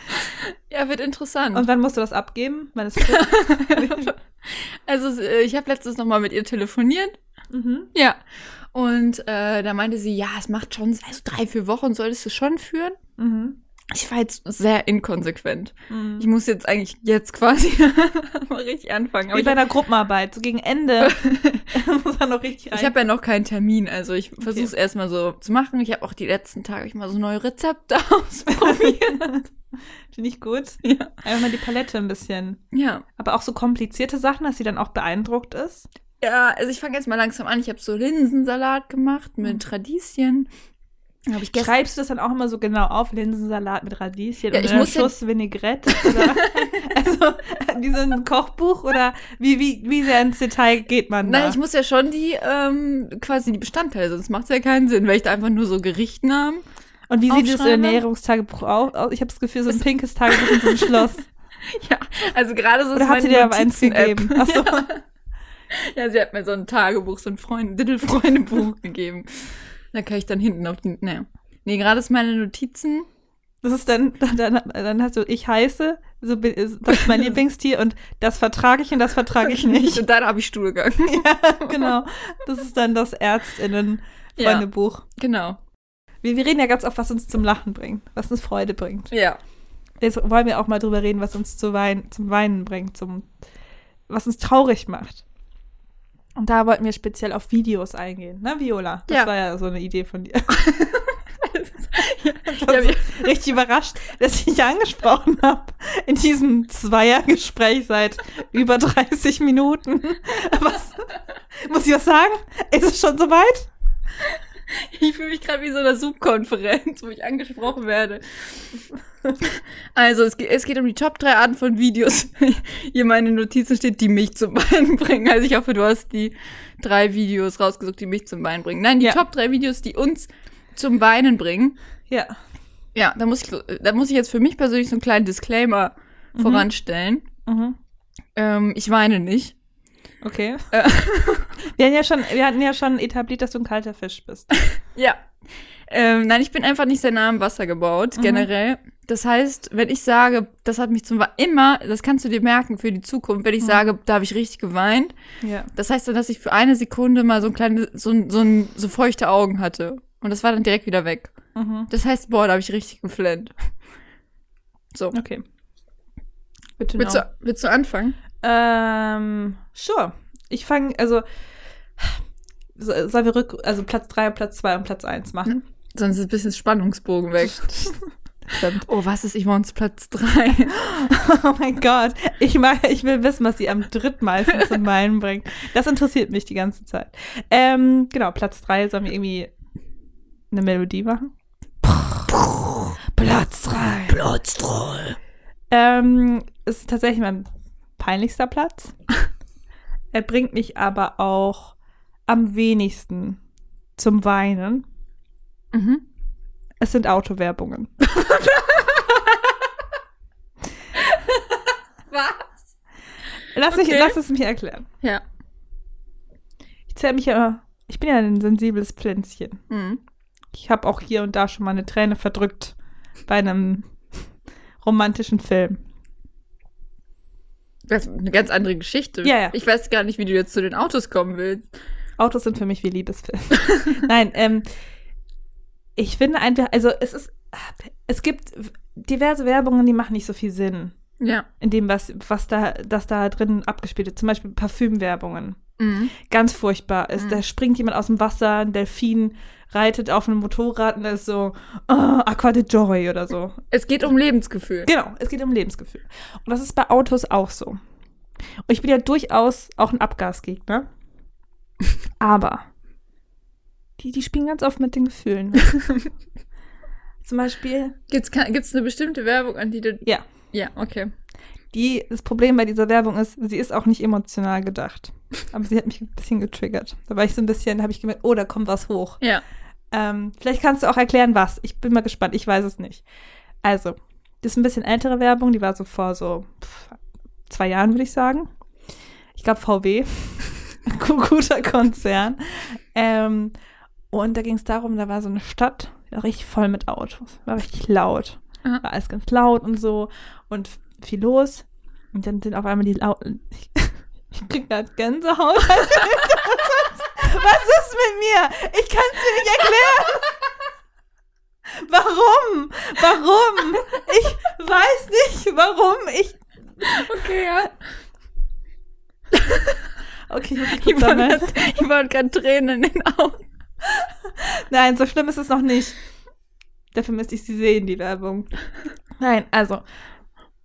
wird interessant. und wann musst du das abgeben? Wann ist also äh, ich habe letztens noch mal mit ihr telefoniert. mhm. Ja. Und äh, da meinte sie, ja, es macht schon, also drei, vier Wochen solltest du schon führen. Mhm. Ich war jetzt sehr inkonsequent. Mhm. Ich muss jetzt eigentlich jetzt quasi mal richtig anfangen. Aber Wie bei einer Gruppenarbeit. So gegen Ende muss er noch richtig rein. Ich habe ja noch keinen Termin, also ich versuche es erstmal so zu machen. Ich habe auch die letzten Tage ich mal so neue Rezepte ausprobiert. Finde ich gut. ja. Einfach mal die Palette ein bisschen. ja. Aber auch so komplizierte Sachen, dass sie dann auch beeindruckt ist. Ja, also ich fange jetzt mal langsam an. Ich habe so Linsensalat gemacht mit Radieschen. Schreibst du das dann auch immer so genau auf? Linsensalat mit Radieschen Ja, und einen ja- Schuss Vinaigrette? Oder? also, wie so ein Kochbuch? Oder wie, wie, wie sehr ins Detail geht man da? Nein, ich muss ja schon die ähm, quasi die Bestandteile, sonst macht es ja keinen Sinn, weil ich da einfach nur so Gerichtnamen. und wie sieht das. Ernährungstagebuch au- aus? Ich habe das Gefühl, so ein pinkes Tagebuch in so einem Schloss. Ja, also gerade so Oder hat sie dir aber eins gegeben? Ach so. Ja, sie hat mir so ein Tagebuch, so ein Freund, Little-Freunde-Buch gegeben. Da kann ich dann hinten auf die, naja. Nee, gerade ist meine Notizen. Das ist dann, dann, dann hast du, ich heiße, so bin, das ist mein Lieblingstier und das vertrage ich und das vertrage ich nicht. Und dann habe ich Stuhlgang. ja, genau. Das ist dann das Ärztinnen-Freundebuch. Genau. Wir, wir reden ja ganz oft, was uns zum Lachen bringt, was uns Freude bringt. Ja. Jetzt wollen wir auch mal drüber reden, was uns zu wein, zum Weinen bringt, zum, was uns traurig macht. Und da wollten wir speziell auf Videos eingehen, ne, Viola? Das Ja. war ja so eine Idee von dir. Ich war so richtig überrascht, dass ich dich angesprochen habe in diesem Zweiergespräch seit über 30 Minuten. Was? Muss ich was sagen? Ist es schon soweit? ich fühle mich gerade wie so einer Zoom-Konferenz, wo ich angesprochen werde. Also, es geht, es geht um die Top 3 Arten von Videos. Hier meine Notizen steht, die mich zum Weinen bringen. Also, ich hoffe, du hast die drei Videos rausgesucht, die mich zum Weinen bringen. Nein, die Ja. Top 3 Videos, die uns zum Weinen bringen. Ja. Ja, da muss ich, da muss ich jetzt für mich persönlich so einen kleinen Disclaimer voranstellen. Mhm. Ähm, ich weine nicht. Okay. Äh. Wir, hatten ja schon, wir hatten ja schon etabliert, dass du ein kalter Fisch bist. Ja. Ähm, nein, ich bin einfach nicht sehr nah am Wasser gebaut, Mhm. generell. Das heißt, wenn ich sage, das hat mich zum immer, das kannst du dir merken für die Zukunft, wenn ich sage, da habe ich richtig geweint, Ja. das heißt dann, dass ich für eine Sekunde mal so ein kleines, so, ein- so, ein, so feuchte Augen hatte. Und das war dann direkt wieder weg. Mhm. Das heißt, boah, da habe ich richtig geflennt. So. Okay. Bitte Willst, du, willst du anfangen? Ähm, sure. Ich fange, also, so- sollen wir rück, also Platz 3, Platz 2 und Platz 1 machen? Sonst ist ein bisschen Spannungsbogen weg. Oh, was ist Yvonne's Platz 3? Oh mein Gott. Ich, mag, ich will wissen, was sie am drittmeisten zum Meilen bringt. Das interessiert mich die ganze Zeit. Ähm, genau, Platz 3 sollen wir irgendwie eine Melodie machen? Platz 3. Platz 3. Ähm, ist tatsächlich mein peinlichster Platz. Er bringt mich aber auch am wenigsten zum Weinen. Mhm. Es sind Autowerbungen. Was? Lass, mich, Okay. lass es mich erklären. Ja. Ich zähle mich ja, ich bin ja ein sensibles Pflänzchen. Mhm. Ich habe auch hier und da schon mal eine Träne verdrückt bei einem romantischen Film. Das ist eine ganz andere Geschichte. Ja, ja. Ich weiß gar nicht, wie du jetzt zu den Autos kommen willst. Autos sind für mich wie Liebesfilme. Nein, ähm, ich finde einfach, also es ist, es gibt diverse Werbungen, die machen nicht so viel Sinn Ja. in dem, was, was da, das da drin abgespielt wird. Zum Beispiel Parfümwerbungen. Mhm. Ganz furchtbar ist. Mhm. Da springt jemand aus dem Wasser, ein Delfin reitet auf einem Motorrad und ist so, oh, Aqua de Joy oder so. Es geht um Lebensgefühl. Genau, es geht um Lebensgefühl. Und das ist bei Autos auch so. Und ich bin ja durchaus auch ein Abgasgegner. Aber die, die spielen ganz oft mit den Gefühlen. Zum Beispiel, Gibt's, ke- gibt's eine bestimmte Werbung, an die du. ja, Ja, okay. Die, das Problem bei dieser Werbung ist, sie ist auch nicht emotional gedacht. Aber sie hat mich ein bisschen getriggert. Da war ich so ein bisschen, da habe ich gemerkt, oh, da kommt was hoch. Ja. Ähm, vielleicht kannst du auch erklären, was. Ich bin mal gespannt, ich weiß es nicht. Also, das ist ein bisschen ältere Werbung, die war so vor so pff, zwei Jahren, würde ich sagen. Ich glaube VW, guter Konzern. Ähm, und da ging es darum, da war so eine Stadt, war richtig voll mit Autos, war richtig laut. Aha. War alles ganz laut und so und viel los. Und dann sind auf einmal die lauten. Ich krieg grad Gänsehaut. Was ist mit mir? Ich kann es dir nicht erklären. Warum? Warum? Ich weiß nicht, warum. Ich. Okay, ja. Okay, ich muss mich kurz sammeln. hat, Yvonne hat Tränen in den Augen. Nein, so schlimm ist es noch nicht. Dafür müsste ich sie sehen, die Werbung. Nein, also,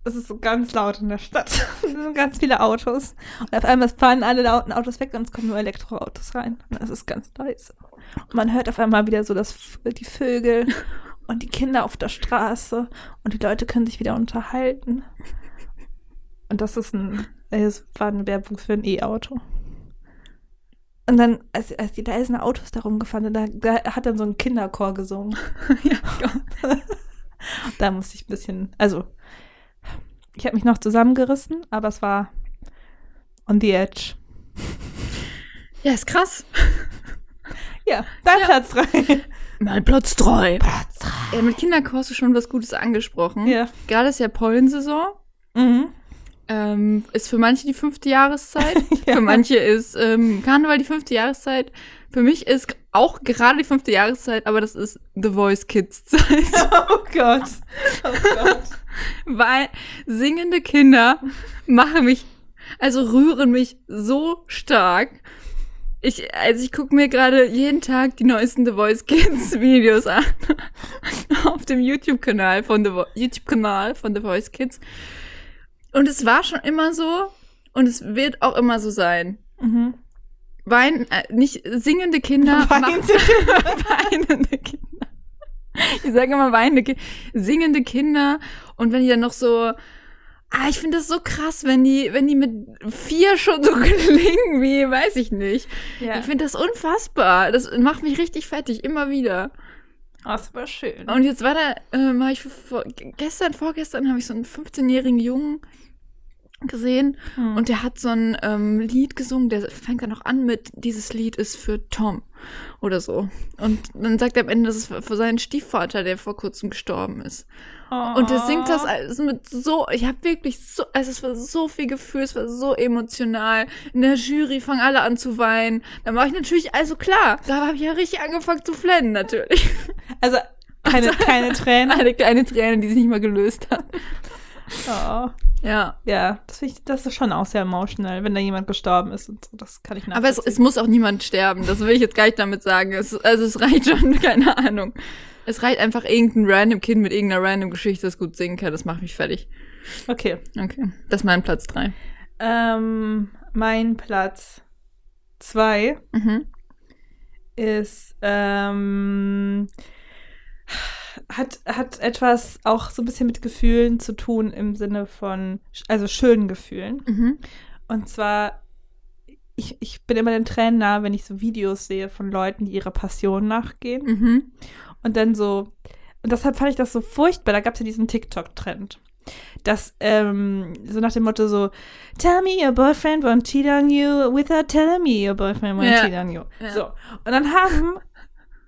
es ist so ganz laut in der Stadt. Es sind ganz viele Autos. Und auf einmal fahren alle lauten Autos weg und es kommen nur Elektroautos rein. Und es ist ganz leise. Und man hört auf einmal wieder so das, die Vögel und die Kinder auf der Straße. Und die Leute können sich wieder unterhalten. Und das ist ein, es war eine Werbung für ein E-Auto. Und dann, als, als die leisen Autos da rumgefahren sind, da, da hat dann so ein Kinderchor gesungen. ja, Da musste ich ein bisschen, also, ich habe mich noch zusammengerissen, aber es war on the edge. ja, ist krass. Ja, dein Ja. Platz drei. Mein Platz 3. Platz drei. Ja, mit Kinderchor hast du schon was Gutes angesprochen. Ja. Gerade ist ja Pollensaison. Mhm. Ähm, ist für manche die fünfte Jahreszeit. Ja. Für manche ist ähm, Karneval die fünfte Jahreszeit. Für mich ist auch gerade die fünfte Jahreszeit, aber das ist The Voice Kids Zeit. Oh Gott. Oh Gott. Weil singende Kinder machen mich, also rühren mich so stark. Ich, also ich gucke mir gerade jeden Tag die neuesten The Voice Kids Videos an. Auf dem YouTube-Kanal von The Vo YouTube-Kanal von The Voice Kids. Und es war schon immer so und es wird auch immer so sein. Mhm. Wein, äh, nicht singende Kinder, Weinende ma- weinende Kinder Ich sage immer weinende, Ki- singende Kinder und wenn die dann noch so, ah, ich finde das so krass, wenn die, wenn die mit vier schon so klingen wie, weiß ich nicht. Ja. Ich finde das unfassbar. Das macht mich richtig fertig, immer wieder. Oh, das war schön. Und jetzt war da, ähm, hab ich vor, gestern, vorgestern habe ich so einen 15-jährigen Jungen gesehen Hm. und der hat so ein ähm, Lied gesungen, der fängt dann noch an mit, dieses Lied ist für Tom oder so. Und dann sagt er am Ende, das ist für seinen Stiefvater, der vor kurzem gestorben ist. Und er singt das alles mit so, ich habe wirklich so, also es war so viel Gefühl, es war so emotional. In der Jury fangen alle an zu weinen. Dann war ich natürlich, also klar, da habe ich ja richtig angefangen zu flennen, natürlich. Also keine, keine Tränen. Eine kleine Träne, die sich nicht mal gelöst hat. Oh. Ja. Ja, das, ich, das ist schon auch sehr emotional, wenn da jemand gestorben ist und so. Das kann ich Aber es, nachvollziehen. es muss auch niemand sterben. Das will ich jetzt gar nicht damit sagen. Es, also es reicht schon, keine Ahnung. Es reicht einfach irgendein random Kind mit irgendeiner random Geschichte, das gut singen kann. Das macht mich fertig. okay. Okay. Das ist mein Platz drei. Ähm, mein Platz zwei Mhm. ist, ähm, hat, hat etwas auch so ein bisschen mit Gefühlen zu tun im Sinne von, also schönen Gefühlen. Mhm. Und zwar, ich, ich bin immer den Tränen nah, wenn ich so Videos sehe von Leuten, die ihrer Passion nachgehen. Mhm. Und dann so, und deshalb fand ich das so furchtbar. Da gab es ja diesen TikTok-Trend. Das, ähm, so nach dem Motto so, tell me your boyfriend won't cheat on you without telling me your boyfriend won't Ja. cheat on you. Ja. So. Und dann haben,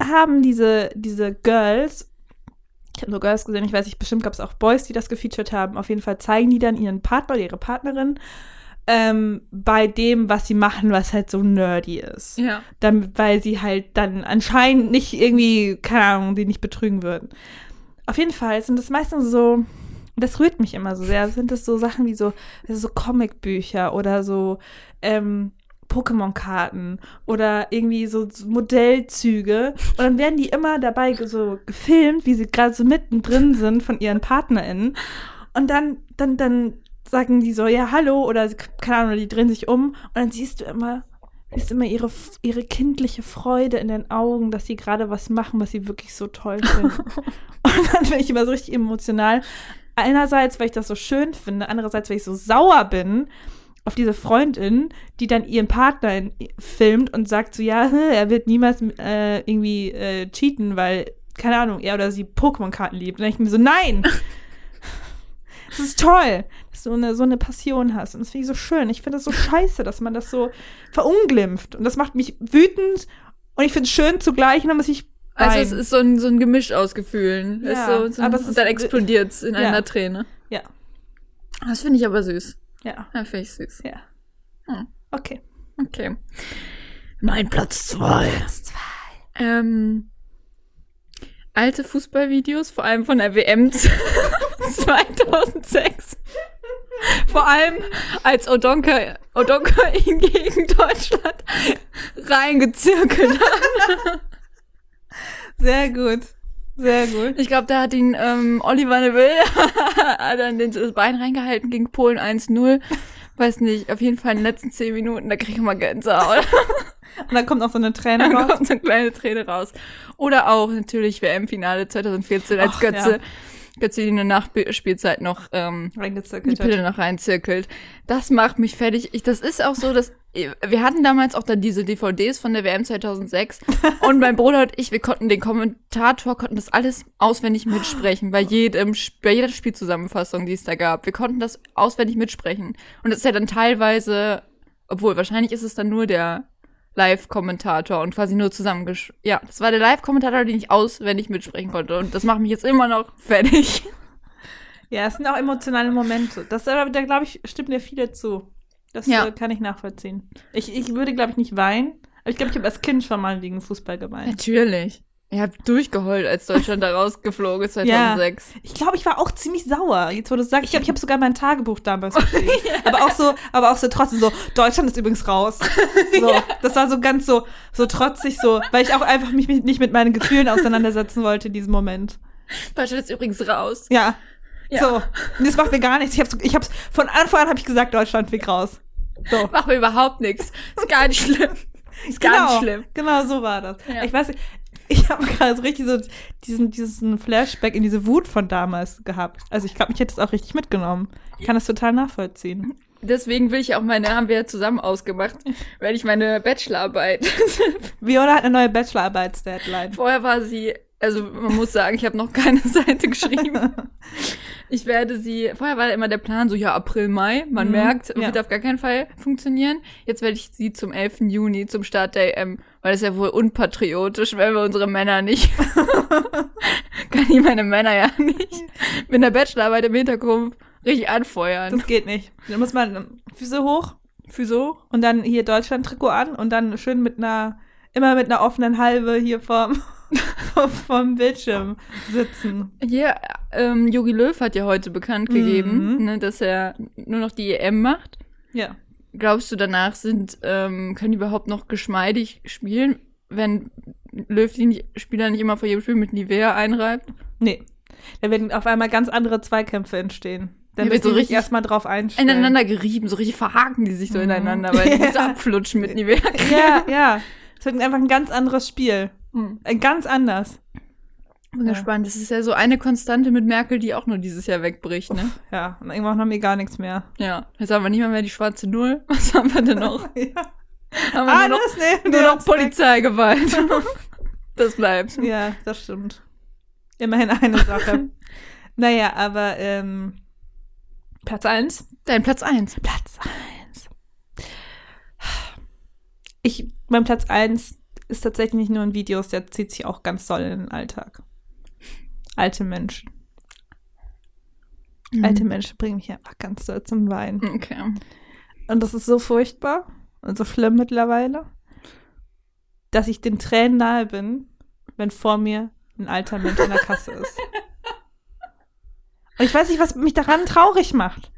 haben diese, diese Girls, ich habe nur Girls gesehen, ich weiß nicht, bestimmt gab es auch Boys, die das gefeatured haben. Auf jeden Fall zeigen die dann ihren Partner oder ihre Partnerin ähm, bei dem, was sie machen, was halt so nerdy ist Ja. dann, weil sie halt dann anscheinend nicht irgendwie, keine Ahnung, die nicht betrügen würden. Auf jeden Fall sind das meistens so, das rührt mich immer so sehr, sind das so Sachen wie so, so Comicbücher oder so ähm, Pokémon-Karten oder irgendwie so Modellzüge. Und dann werden die immer dabei so gefilmt, wie sie gerade so mittendrin sind von ihren PartnerInnen. Und dann, dann, dann sagen die so, ja, hallo, oder keine Ahnung, die drehen sich um und dann siehst du immer, siehst immer ihre, ihre kindliche Freude in den Augen, dass sie gerade was machen, was sie wirklich so toll finden. und dann bin ich immer so richtig emotional. Einerseits, weil ich das so schön finde, andererseits, weil ich so sauer bin auf diese Freundin, die dann ihren Partner in, filmt und sagt so, ja, er wird niemals äh, irgendwie äh, cheaten, weil, keine Ahnung, er oder sie Pokémon-Karten liebt. Und dann ich mir so, nein! Das ist toll, dass du eine, so eine Passion hast. Und das finde ich so schön. Ich finde das so scheiße, dass man das so verunglimpft. Und das macht mich wütend und ich finde es schön zugleich. Und dann muss ich Also es weinen. ist so ein, so ein Gemisch aus Gefühlen. Ja, ist so, so aber ein, es und dann explodiert es in Ja. einer Träne. Ja, Das finde ich aber süß. Ja, Ja, finde ich süß. ja. Hm. Okay. Okay. Mein Platz zwei. Ähm, alte Fußballvideos, vor allem von der WM 2006. Vor allem als Odonka, Odonka ihn gegen Deutschland reingezirkelt hat. Sehr gut. Sehr gut. Ich glaube, da hat ihn ähm, Oliver Neville hat dann den, das Bein reingehalten gegen Polen 1-0. Weiß nicht, auf jeden Fall in den letzten zehn Minuten, da kriege ich mal Gänsehaut. Und dann kommt noch so eine Träne Da raus. kommt so eine kleine Träne raus. Oder auch natürlich WM-Finale 2014, als Ach, Götze, ja. Götze in der Nachspielzeit noch ähm, die. Pille noch reinzirkelt. Das macht mich fertig. Ich, das ist auch so, dass wir hatten damals auch dann diese DVDs von der WM 2006 und mein Bruder und ich, wir konnten den Kommentator, konnten das alles auswendig mitsprechen bei jedem, bei jeder Spielzusammenfassung, die es da gab. Wir konnten das auswendig mitsprechen. Und das ist ja dann teilweise, obwohl wahrscheinlich ist es dann nur der Live-Kommentator und quasi nur zusammengesch... Ja, das war der Live-Kommentator, den ich auswendig mitsprechen konnte. Und das macht mich jetzt immer noch fertig. Ja, es sind auch emotionale Momente. Das, da glaube ich, stimmt mir viele zu. Das Ja. äh, kann ich nachvollziehen. Ich, ich würde, glaube ich, nicht weinen. Aber ich glaube, ich habe als Kind schon mal wegen Fußball geweint. Natürlich. Ich habe durchgeheult, als Deutschland da rausgeflogen ist 2006. Ich glaube, ich war auch ziemlich sauer, jetzt wo du es sagst. Ich glaube, ich habe sogar mein Tagebuch damals geschrieben. Aber auch so, aber auch so trotzdem so, Deutschland ist übrigens raus. So, das war so ganz so, so trotzig so, weil ich auch einfach mich nicht mit meinen Gefühlen auseinandersetzen wollte in diesem Moment. Deutschland ist übrigens raus. Ja. Ja. So. Und das macht mir gar nichts. Ich hab's, ich hab's, von Anfang an habe ich gesagt, Deutschland fliegt raus. So. Macht mir überhaupt nichts. Ist gar nicht schlimm. Ist gar genau, nicht schlimm. Genau so war das. Ja. Ich weiß Ich habe gerade so richtig so diesen, diesen Flashback in diese Wut von damals gehabt. Also ich glaube, ich hätte es auch richtig mitgenommen. Ich kann das total nachvollziehen. Deswegen will ich auch meine, haben wir zusammen ausgemacht, weil ich meine Bachelorarbeit. Viola hat eine neue Bachelorarbeits-Deadline. Vorher war sie, also man muss sagen, ich habe noch keine Seite geschrieben. Ich werde sie, vorher war immer der Plan so, ja, April, Mai, man Mhm, merkt, ja. wird auf gar keinen Fall funktionieren. Jetzt werde ich sie zum 11. Juni, zum Start der EM, weil es ja wohl unpatriotisch, wenn wir unsere Männer nicht, kann ich meine Männer ja nicht mit der Bachelorarbeit im Hintergrund richtig anfeuern. Das geht nicht. Dann muss man Füße hoch Füße hoch. und dann hier Deutschland-Trikot an und dann schön mit einer, immer mit einer offenen Halbe hier vorm, vom, Bildschirm sitzen. Hier, ähm, Jogi Löw hat ja heute bekannt gegeben, Mhm. ne, dass er nur noch die EM macht. Ja. Glaubst du, danach sind, ähm, können die überhaupt noch geschmeidig spielen, wenn Löw die nicht, Spieler nicht immer vor jedem Spiel mit Nivea einreibt? Nee. Da werden auf einmal ganz andere Zweikämpfe entstehen. Da Ja, müssen so richtig erstmal drauf einstellen. Ineinander gerieben, so richtig verhaken die sich so Mhm. ineinander, weil die Ja. so abflutschen mit Nivea. Ja, ja. Es wird einfach ein ganz anderes Spiel. Hm. Äh, Ganz anders. Bin Ja. gespannt. Das ist ja so eine Konstante mit Merkel, die auch nur dieses Jahr wegbricht, ne? Ja, und irgendwann haben wir gar nichts mehr. Ja. Jetzt haben wir nicht mal mehr die schwarze Null. Was haben wir denn noch? ja. Haben wir nur noch, Alles nehmen nur noch. Polizeigewalt. das bleibt. Ja, das stimmt. Immerhin eine Sache. naja, aber ähm, Platz eins. Dein Platz eins. Platz eins. Ich, mein Platz eins ist tatsächlich nicht nur in Videos, der zieht sich auch ganz doll in den Alltag. Alte Menschen. Alte Mhm. Menschen bringen mich einfach ganz doll zum Weinen. Okay. Und das ist so furchtbar und so schlimm mittlerweile, dass ich den Tränen nahe bin, wenn vor mir ein alter Mensch in der Kasse ist. Und ich weiß nicht, was mich daran traurig macht.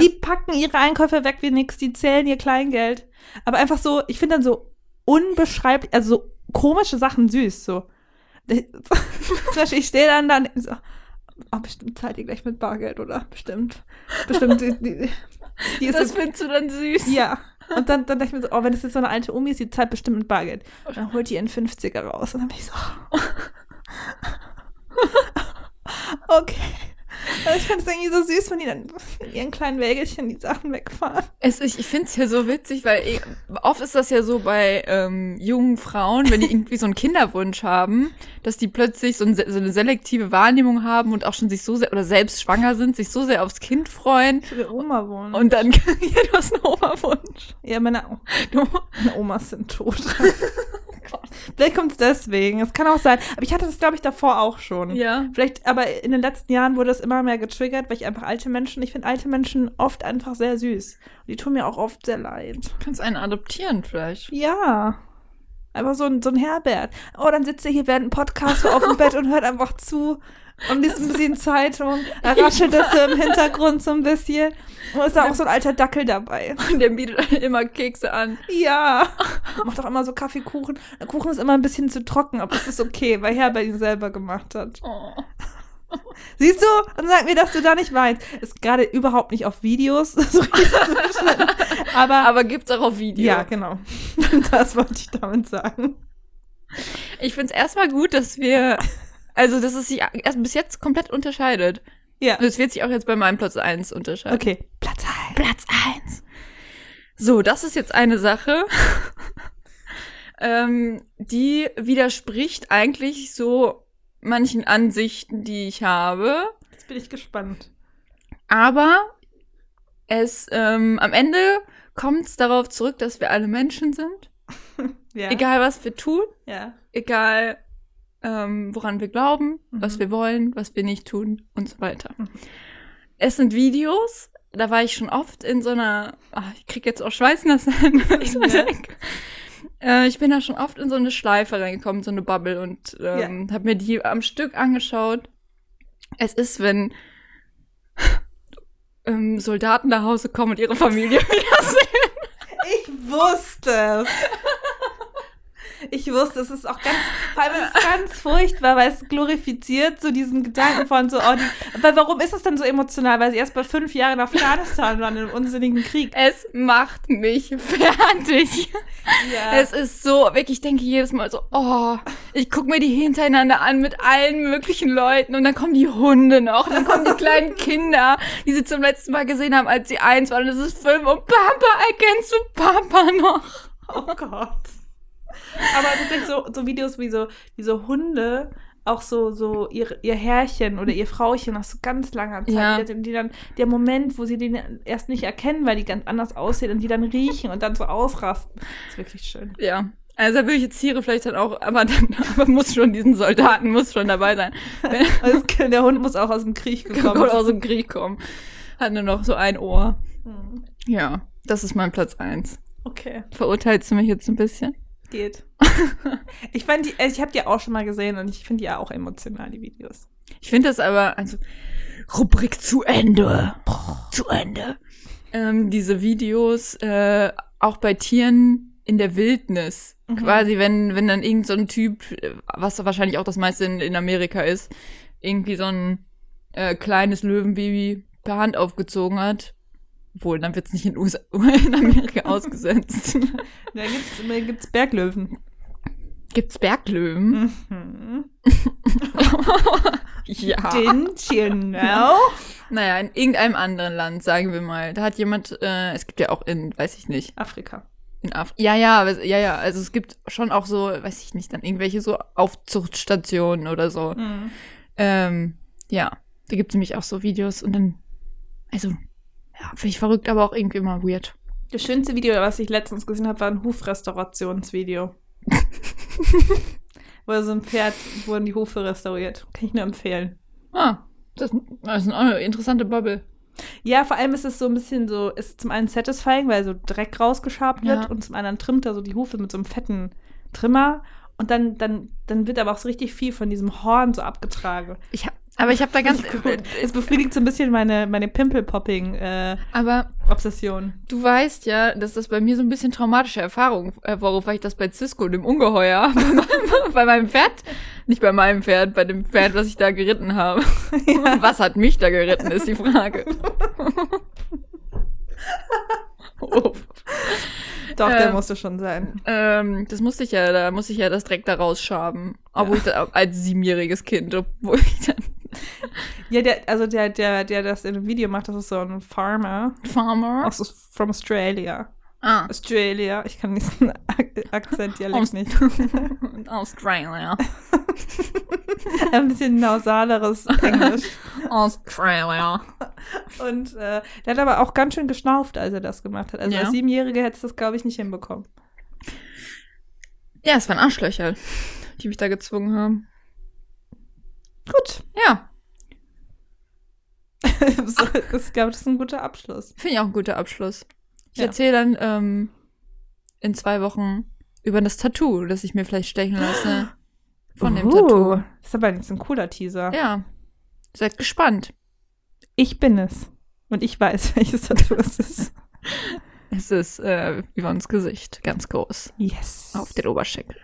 Die packen ihre Einkäufe weg wie nix, die zählen ihr Kleingeld. Aber einfach so, ich finde dann so unbeschreiblich, also so komische Sachen süß, so. Zum Beispiel, ich stehe dann da und so, oh, bestimmt zahlt ihr gleich mit Bargeld, oder? Bestimmt. Bestimmt, die, die, die ist Das so- findest du dann süß. ja. Und dann, dann dachte ich mir so, oh, wenn das jetzt so eine alte Omi ist, die zahlt bestimmt mit Bargeld. Und dann holt die ihren 50er raus. Und dann bin ich so. okay. Aber ich finde es irgendwie so süß, wenn die dann in ihren kleinen Wägelchen die Sachen wegfahren. Es, ich ich finde es ja so witzig, weil ich, oft ist das ja so bei ähm, jungen Frauen, wenn die irgendwie so einen Kinderwunsch haben, dass die plötzlich so, ein, so eine selektive Wahrnehmung haben und auch schon sich so sehr, oder selbst schwanger sind, sich so sehr aufs Kind freuen. Ich will Oma wohnen. Und dann, ja, du hast einen Oberwunsch. ja, meine, meine Omas sind tot. Vielleicht kommt es deswegen. Es kann auch sein. Aber ich hatte das, glaube ich, davor auch schon. ja. Vielleicht, aber in den letzten Jahren wurde es immer mehr getriggert, weil ich einfach alte Menschen, ich finde alte Menschen oft einfach sehr süß. Und die tun mir auch oft sehr leid. Kannst einen adoptieren vielleicht. Ja. Einfach so ein, so ein Herbert. Oh, dann sitzt er hier während einem Podcast auf dem Bett und hört einfach zu und liest ein bisschen Zeitung. Da raschelt es so im Hintergrund so ein bisschen. Und ist da auch so ein alter Dackel dabei. Und der bietet immer Kekse an. Ja. Macht auch immer so Kaffeekuchen. Der Kuchen ist immer ein bisschen zu trocken, aber das ist okay, weil Herbert ihn selber gemacht hat. Oh. Siehst du? Und sag mir, dass du da nicht weinst. Ist gerade überhaupt nicht auf Videos. so aber, Aber gibt's auch auf Video. ja, genau. Das wollte ich damit sagen. Ich find's erstmal gut, dass wir, also dass es sich erst bis jetzt komplett unterscheidet. Ja. Und es wird sich auch jetzt bei meinem Platz 1 unterscheiden. Okay. Platz 1. Platz 1. So, das ist jetzt eine Sache, ähm, die widerspricht eigentlich so manchen Ansichten, die ich habe. Jetzt bin ich gespannt. Aber es ähm, am Ende kommt es darauf zurück, dass wir alle Menschen sind. Ja. Egal was wir tun, Ja. egal ähm, woran wir glauben, Mhm. was wir wollen, was wir nicht tun und so weiter. Mhm. Es sind Videos, da war ich schon oft in so einer, ach, ich krieg jetzt auch Schweißnasse hin, wenn ich Ja. denke. Äh, ich bin da schon oft in so eine Schleife reingekommen, so eine Bubble und ähm, habe mir die am Stück angeschaut. Es ist, wenn ähm, Soldaten nach Hause kommen und ihre Familie wiedersehen. Ich wusste es. Ich wusste, es ist auch ganz, vor allem ist es ganz furchtbar, weil es glorifiziert so diesen Gedanken von so, oh, die, weil warum ist es denn so emotional? Weil sie erst bei fünf Jahren in Afghanistan waren, im unsinnigen Krieg. Es macht mich fertig. Ja. Es ist so, wirklich, ich denke jedes Mal so, oh, ich gucke mir die hintereinander an mit allen möglichen Leuten und dann kommen die Hunde noch, dann kommen die kleinen Kinder, die sie zum letzten Mal gesehen haben, als sie eins waren und es ist fünf und Papa, erkennst du Papa noch? Oh Gott. Aber tatsächlich so, so Videos wie so, wie so Hunde auch so, so ihr, ihr Herrchen oder ihr Frauchen nach so ganz langer Zeit, Ja. die, dann, der Moment, wo sie den erst nicht erkennen, weil die ganz anders aussehen und die dann riechen und dann so ausrasten, ist wirklich schön. Ja. Also da würde ich jetzt Tiere vielleicht dann auch, aber dann aber muss schon diesen Soldaten muss schon dabei sein. Also der Hund muss auch aus dem Krieg gekommen kommt aus dem Krieg kommen. Hat nur noch so ein Ohr. Hm, Ja, das ist mein Platz eins. Okay, Verurteilst du mich jetzt ein bisschen? Geht. ich fand die, also ich habe die auch schon mal gesehen und ich finde die ja auch emotional, die Videos. Ich finde das aber, also, Rubrik zu Ende. Zu Ende. Ähm, diese Videos, äh, auch bei Tieren in der Wildnis. Mhm. Quasi, wenn, wenn dann irgend so ein Typ, äh, was wahrscheinlich auch das meiste in, in Amerika ist, irgendwie so ein äh, kleines Löwenbaby per Hand aufgezogen hat. Obwohl, dann wird's nicht in, USA, in Amerika ausgesetzt. Da gibt's, da gibt's Berglöwen. Gibt's Berglöwen? Mhm. Ja. Didn't you know? Naja, in irgendeinem anderen Land, sagen wir mal. Da hat jemand, äh, es gibt ja auch in, weiß ich nicht, Afrika. in Afrika. Ja, ja, es- ja, ja, also es gibt schon auch so, weiß ich nicht, dann irgendwelche so Aufzuchtstationen oder so. Mhm. Ähm, ja, da gibt es nämlich auch so Videos und dann, also, ja, finde ich verrückt, aber auch irgendwie immer weird. Das schönste Video, was ich letztens gesehen habe, war ein Hufrestaurationsvideo. Wo so ein Pferd wurden die Hufe restauriert. Kann ich nur empfehlen. Ah, das, das ist eine interessante Bubble. Ja, vor allem ist es so ein bisschen so, ist zum einen satisfying, weil so Dreck rausgeschabt wird Ja. und zum anderen trimmt er so die Hufe mit so einem fetten Trimmer und dann, dann, dann wird aber auch so richtig viel von diesem Horn so abgetragen. Ich hab, aber ich habe da ganz, Es befriedigt so ein bisschen meine, meine Pimple-Popping-Obsession. aber Du weißt ja, dass das bei mir so ein bisschen traumatische Erfahrung äh, war, weil ich das bei Cisco, dem Ungeheuer, bei meinem, bei meinem Pferd, nicht bei meinem Pferd, bei dem Pferd, was ich da geritten habe. Was hat mich da geritten, ist die Frage. oh. Doch, der Ähm, musste schon sein. ähm, das musste ich ja, da musste ich ja das direkt da rausschaben. Obwohl ich da, als siebenjähriges Kind, obwohl ich dann Ja, der, also der, der, der das in einem Video macht, das ist so ein Farmer Farmer. aus from Australia. Ah. Australia, ich kann diesen Ak Akzent dialekt Aus- nicht. Australia. Ein bisschen nausaleres Englisch. Australia. Und äh, der hat aber auch ganz schön geschnauft, als er das gemacht hat. Also Ja. als Siebenjährige hätte es das, glaube ich, nicht hinbekommen. Ja, es waren Arschlöcher, die mich da gezwungen haben. Gut. Ja, so, das, glaube ich, ist ein guter Abschluss. finde ich auch ein guter Abschluss. Ich Ja. erzähle dann ähm, in zwei Wochen über das Tattoo, das ich mir vielleicht stechen lasse. Von dem Uh, Tattoo. Ist aber jetzt ein cooler Teaser. Ja. Seid gespannt. Ich bin es. Und ich weiß, welches Tattoo es ist. Es ist äh, über uns Gesicht, ganz groß. Yes. Auf den Oberschenkel.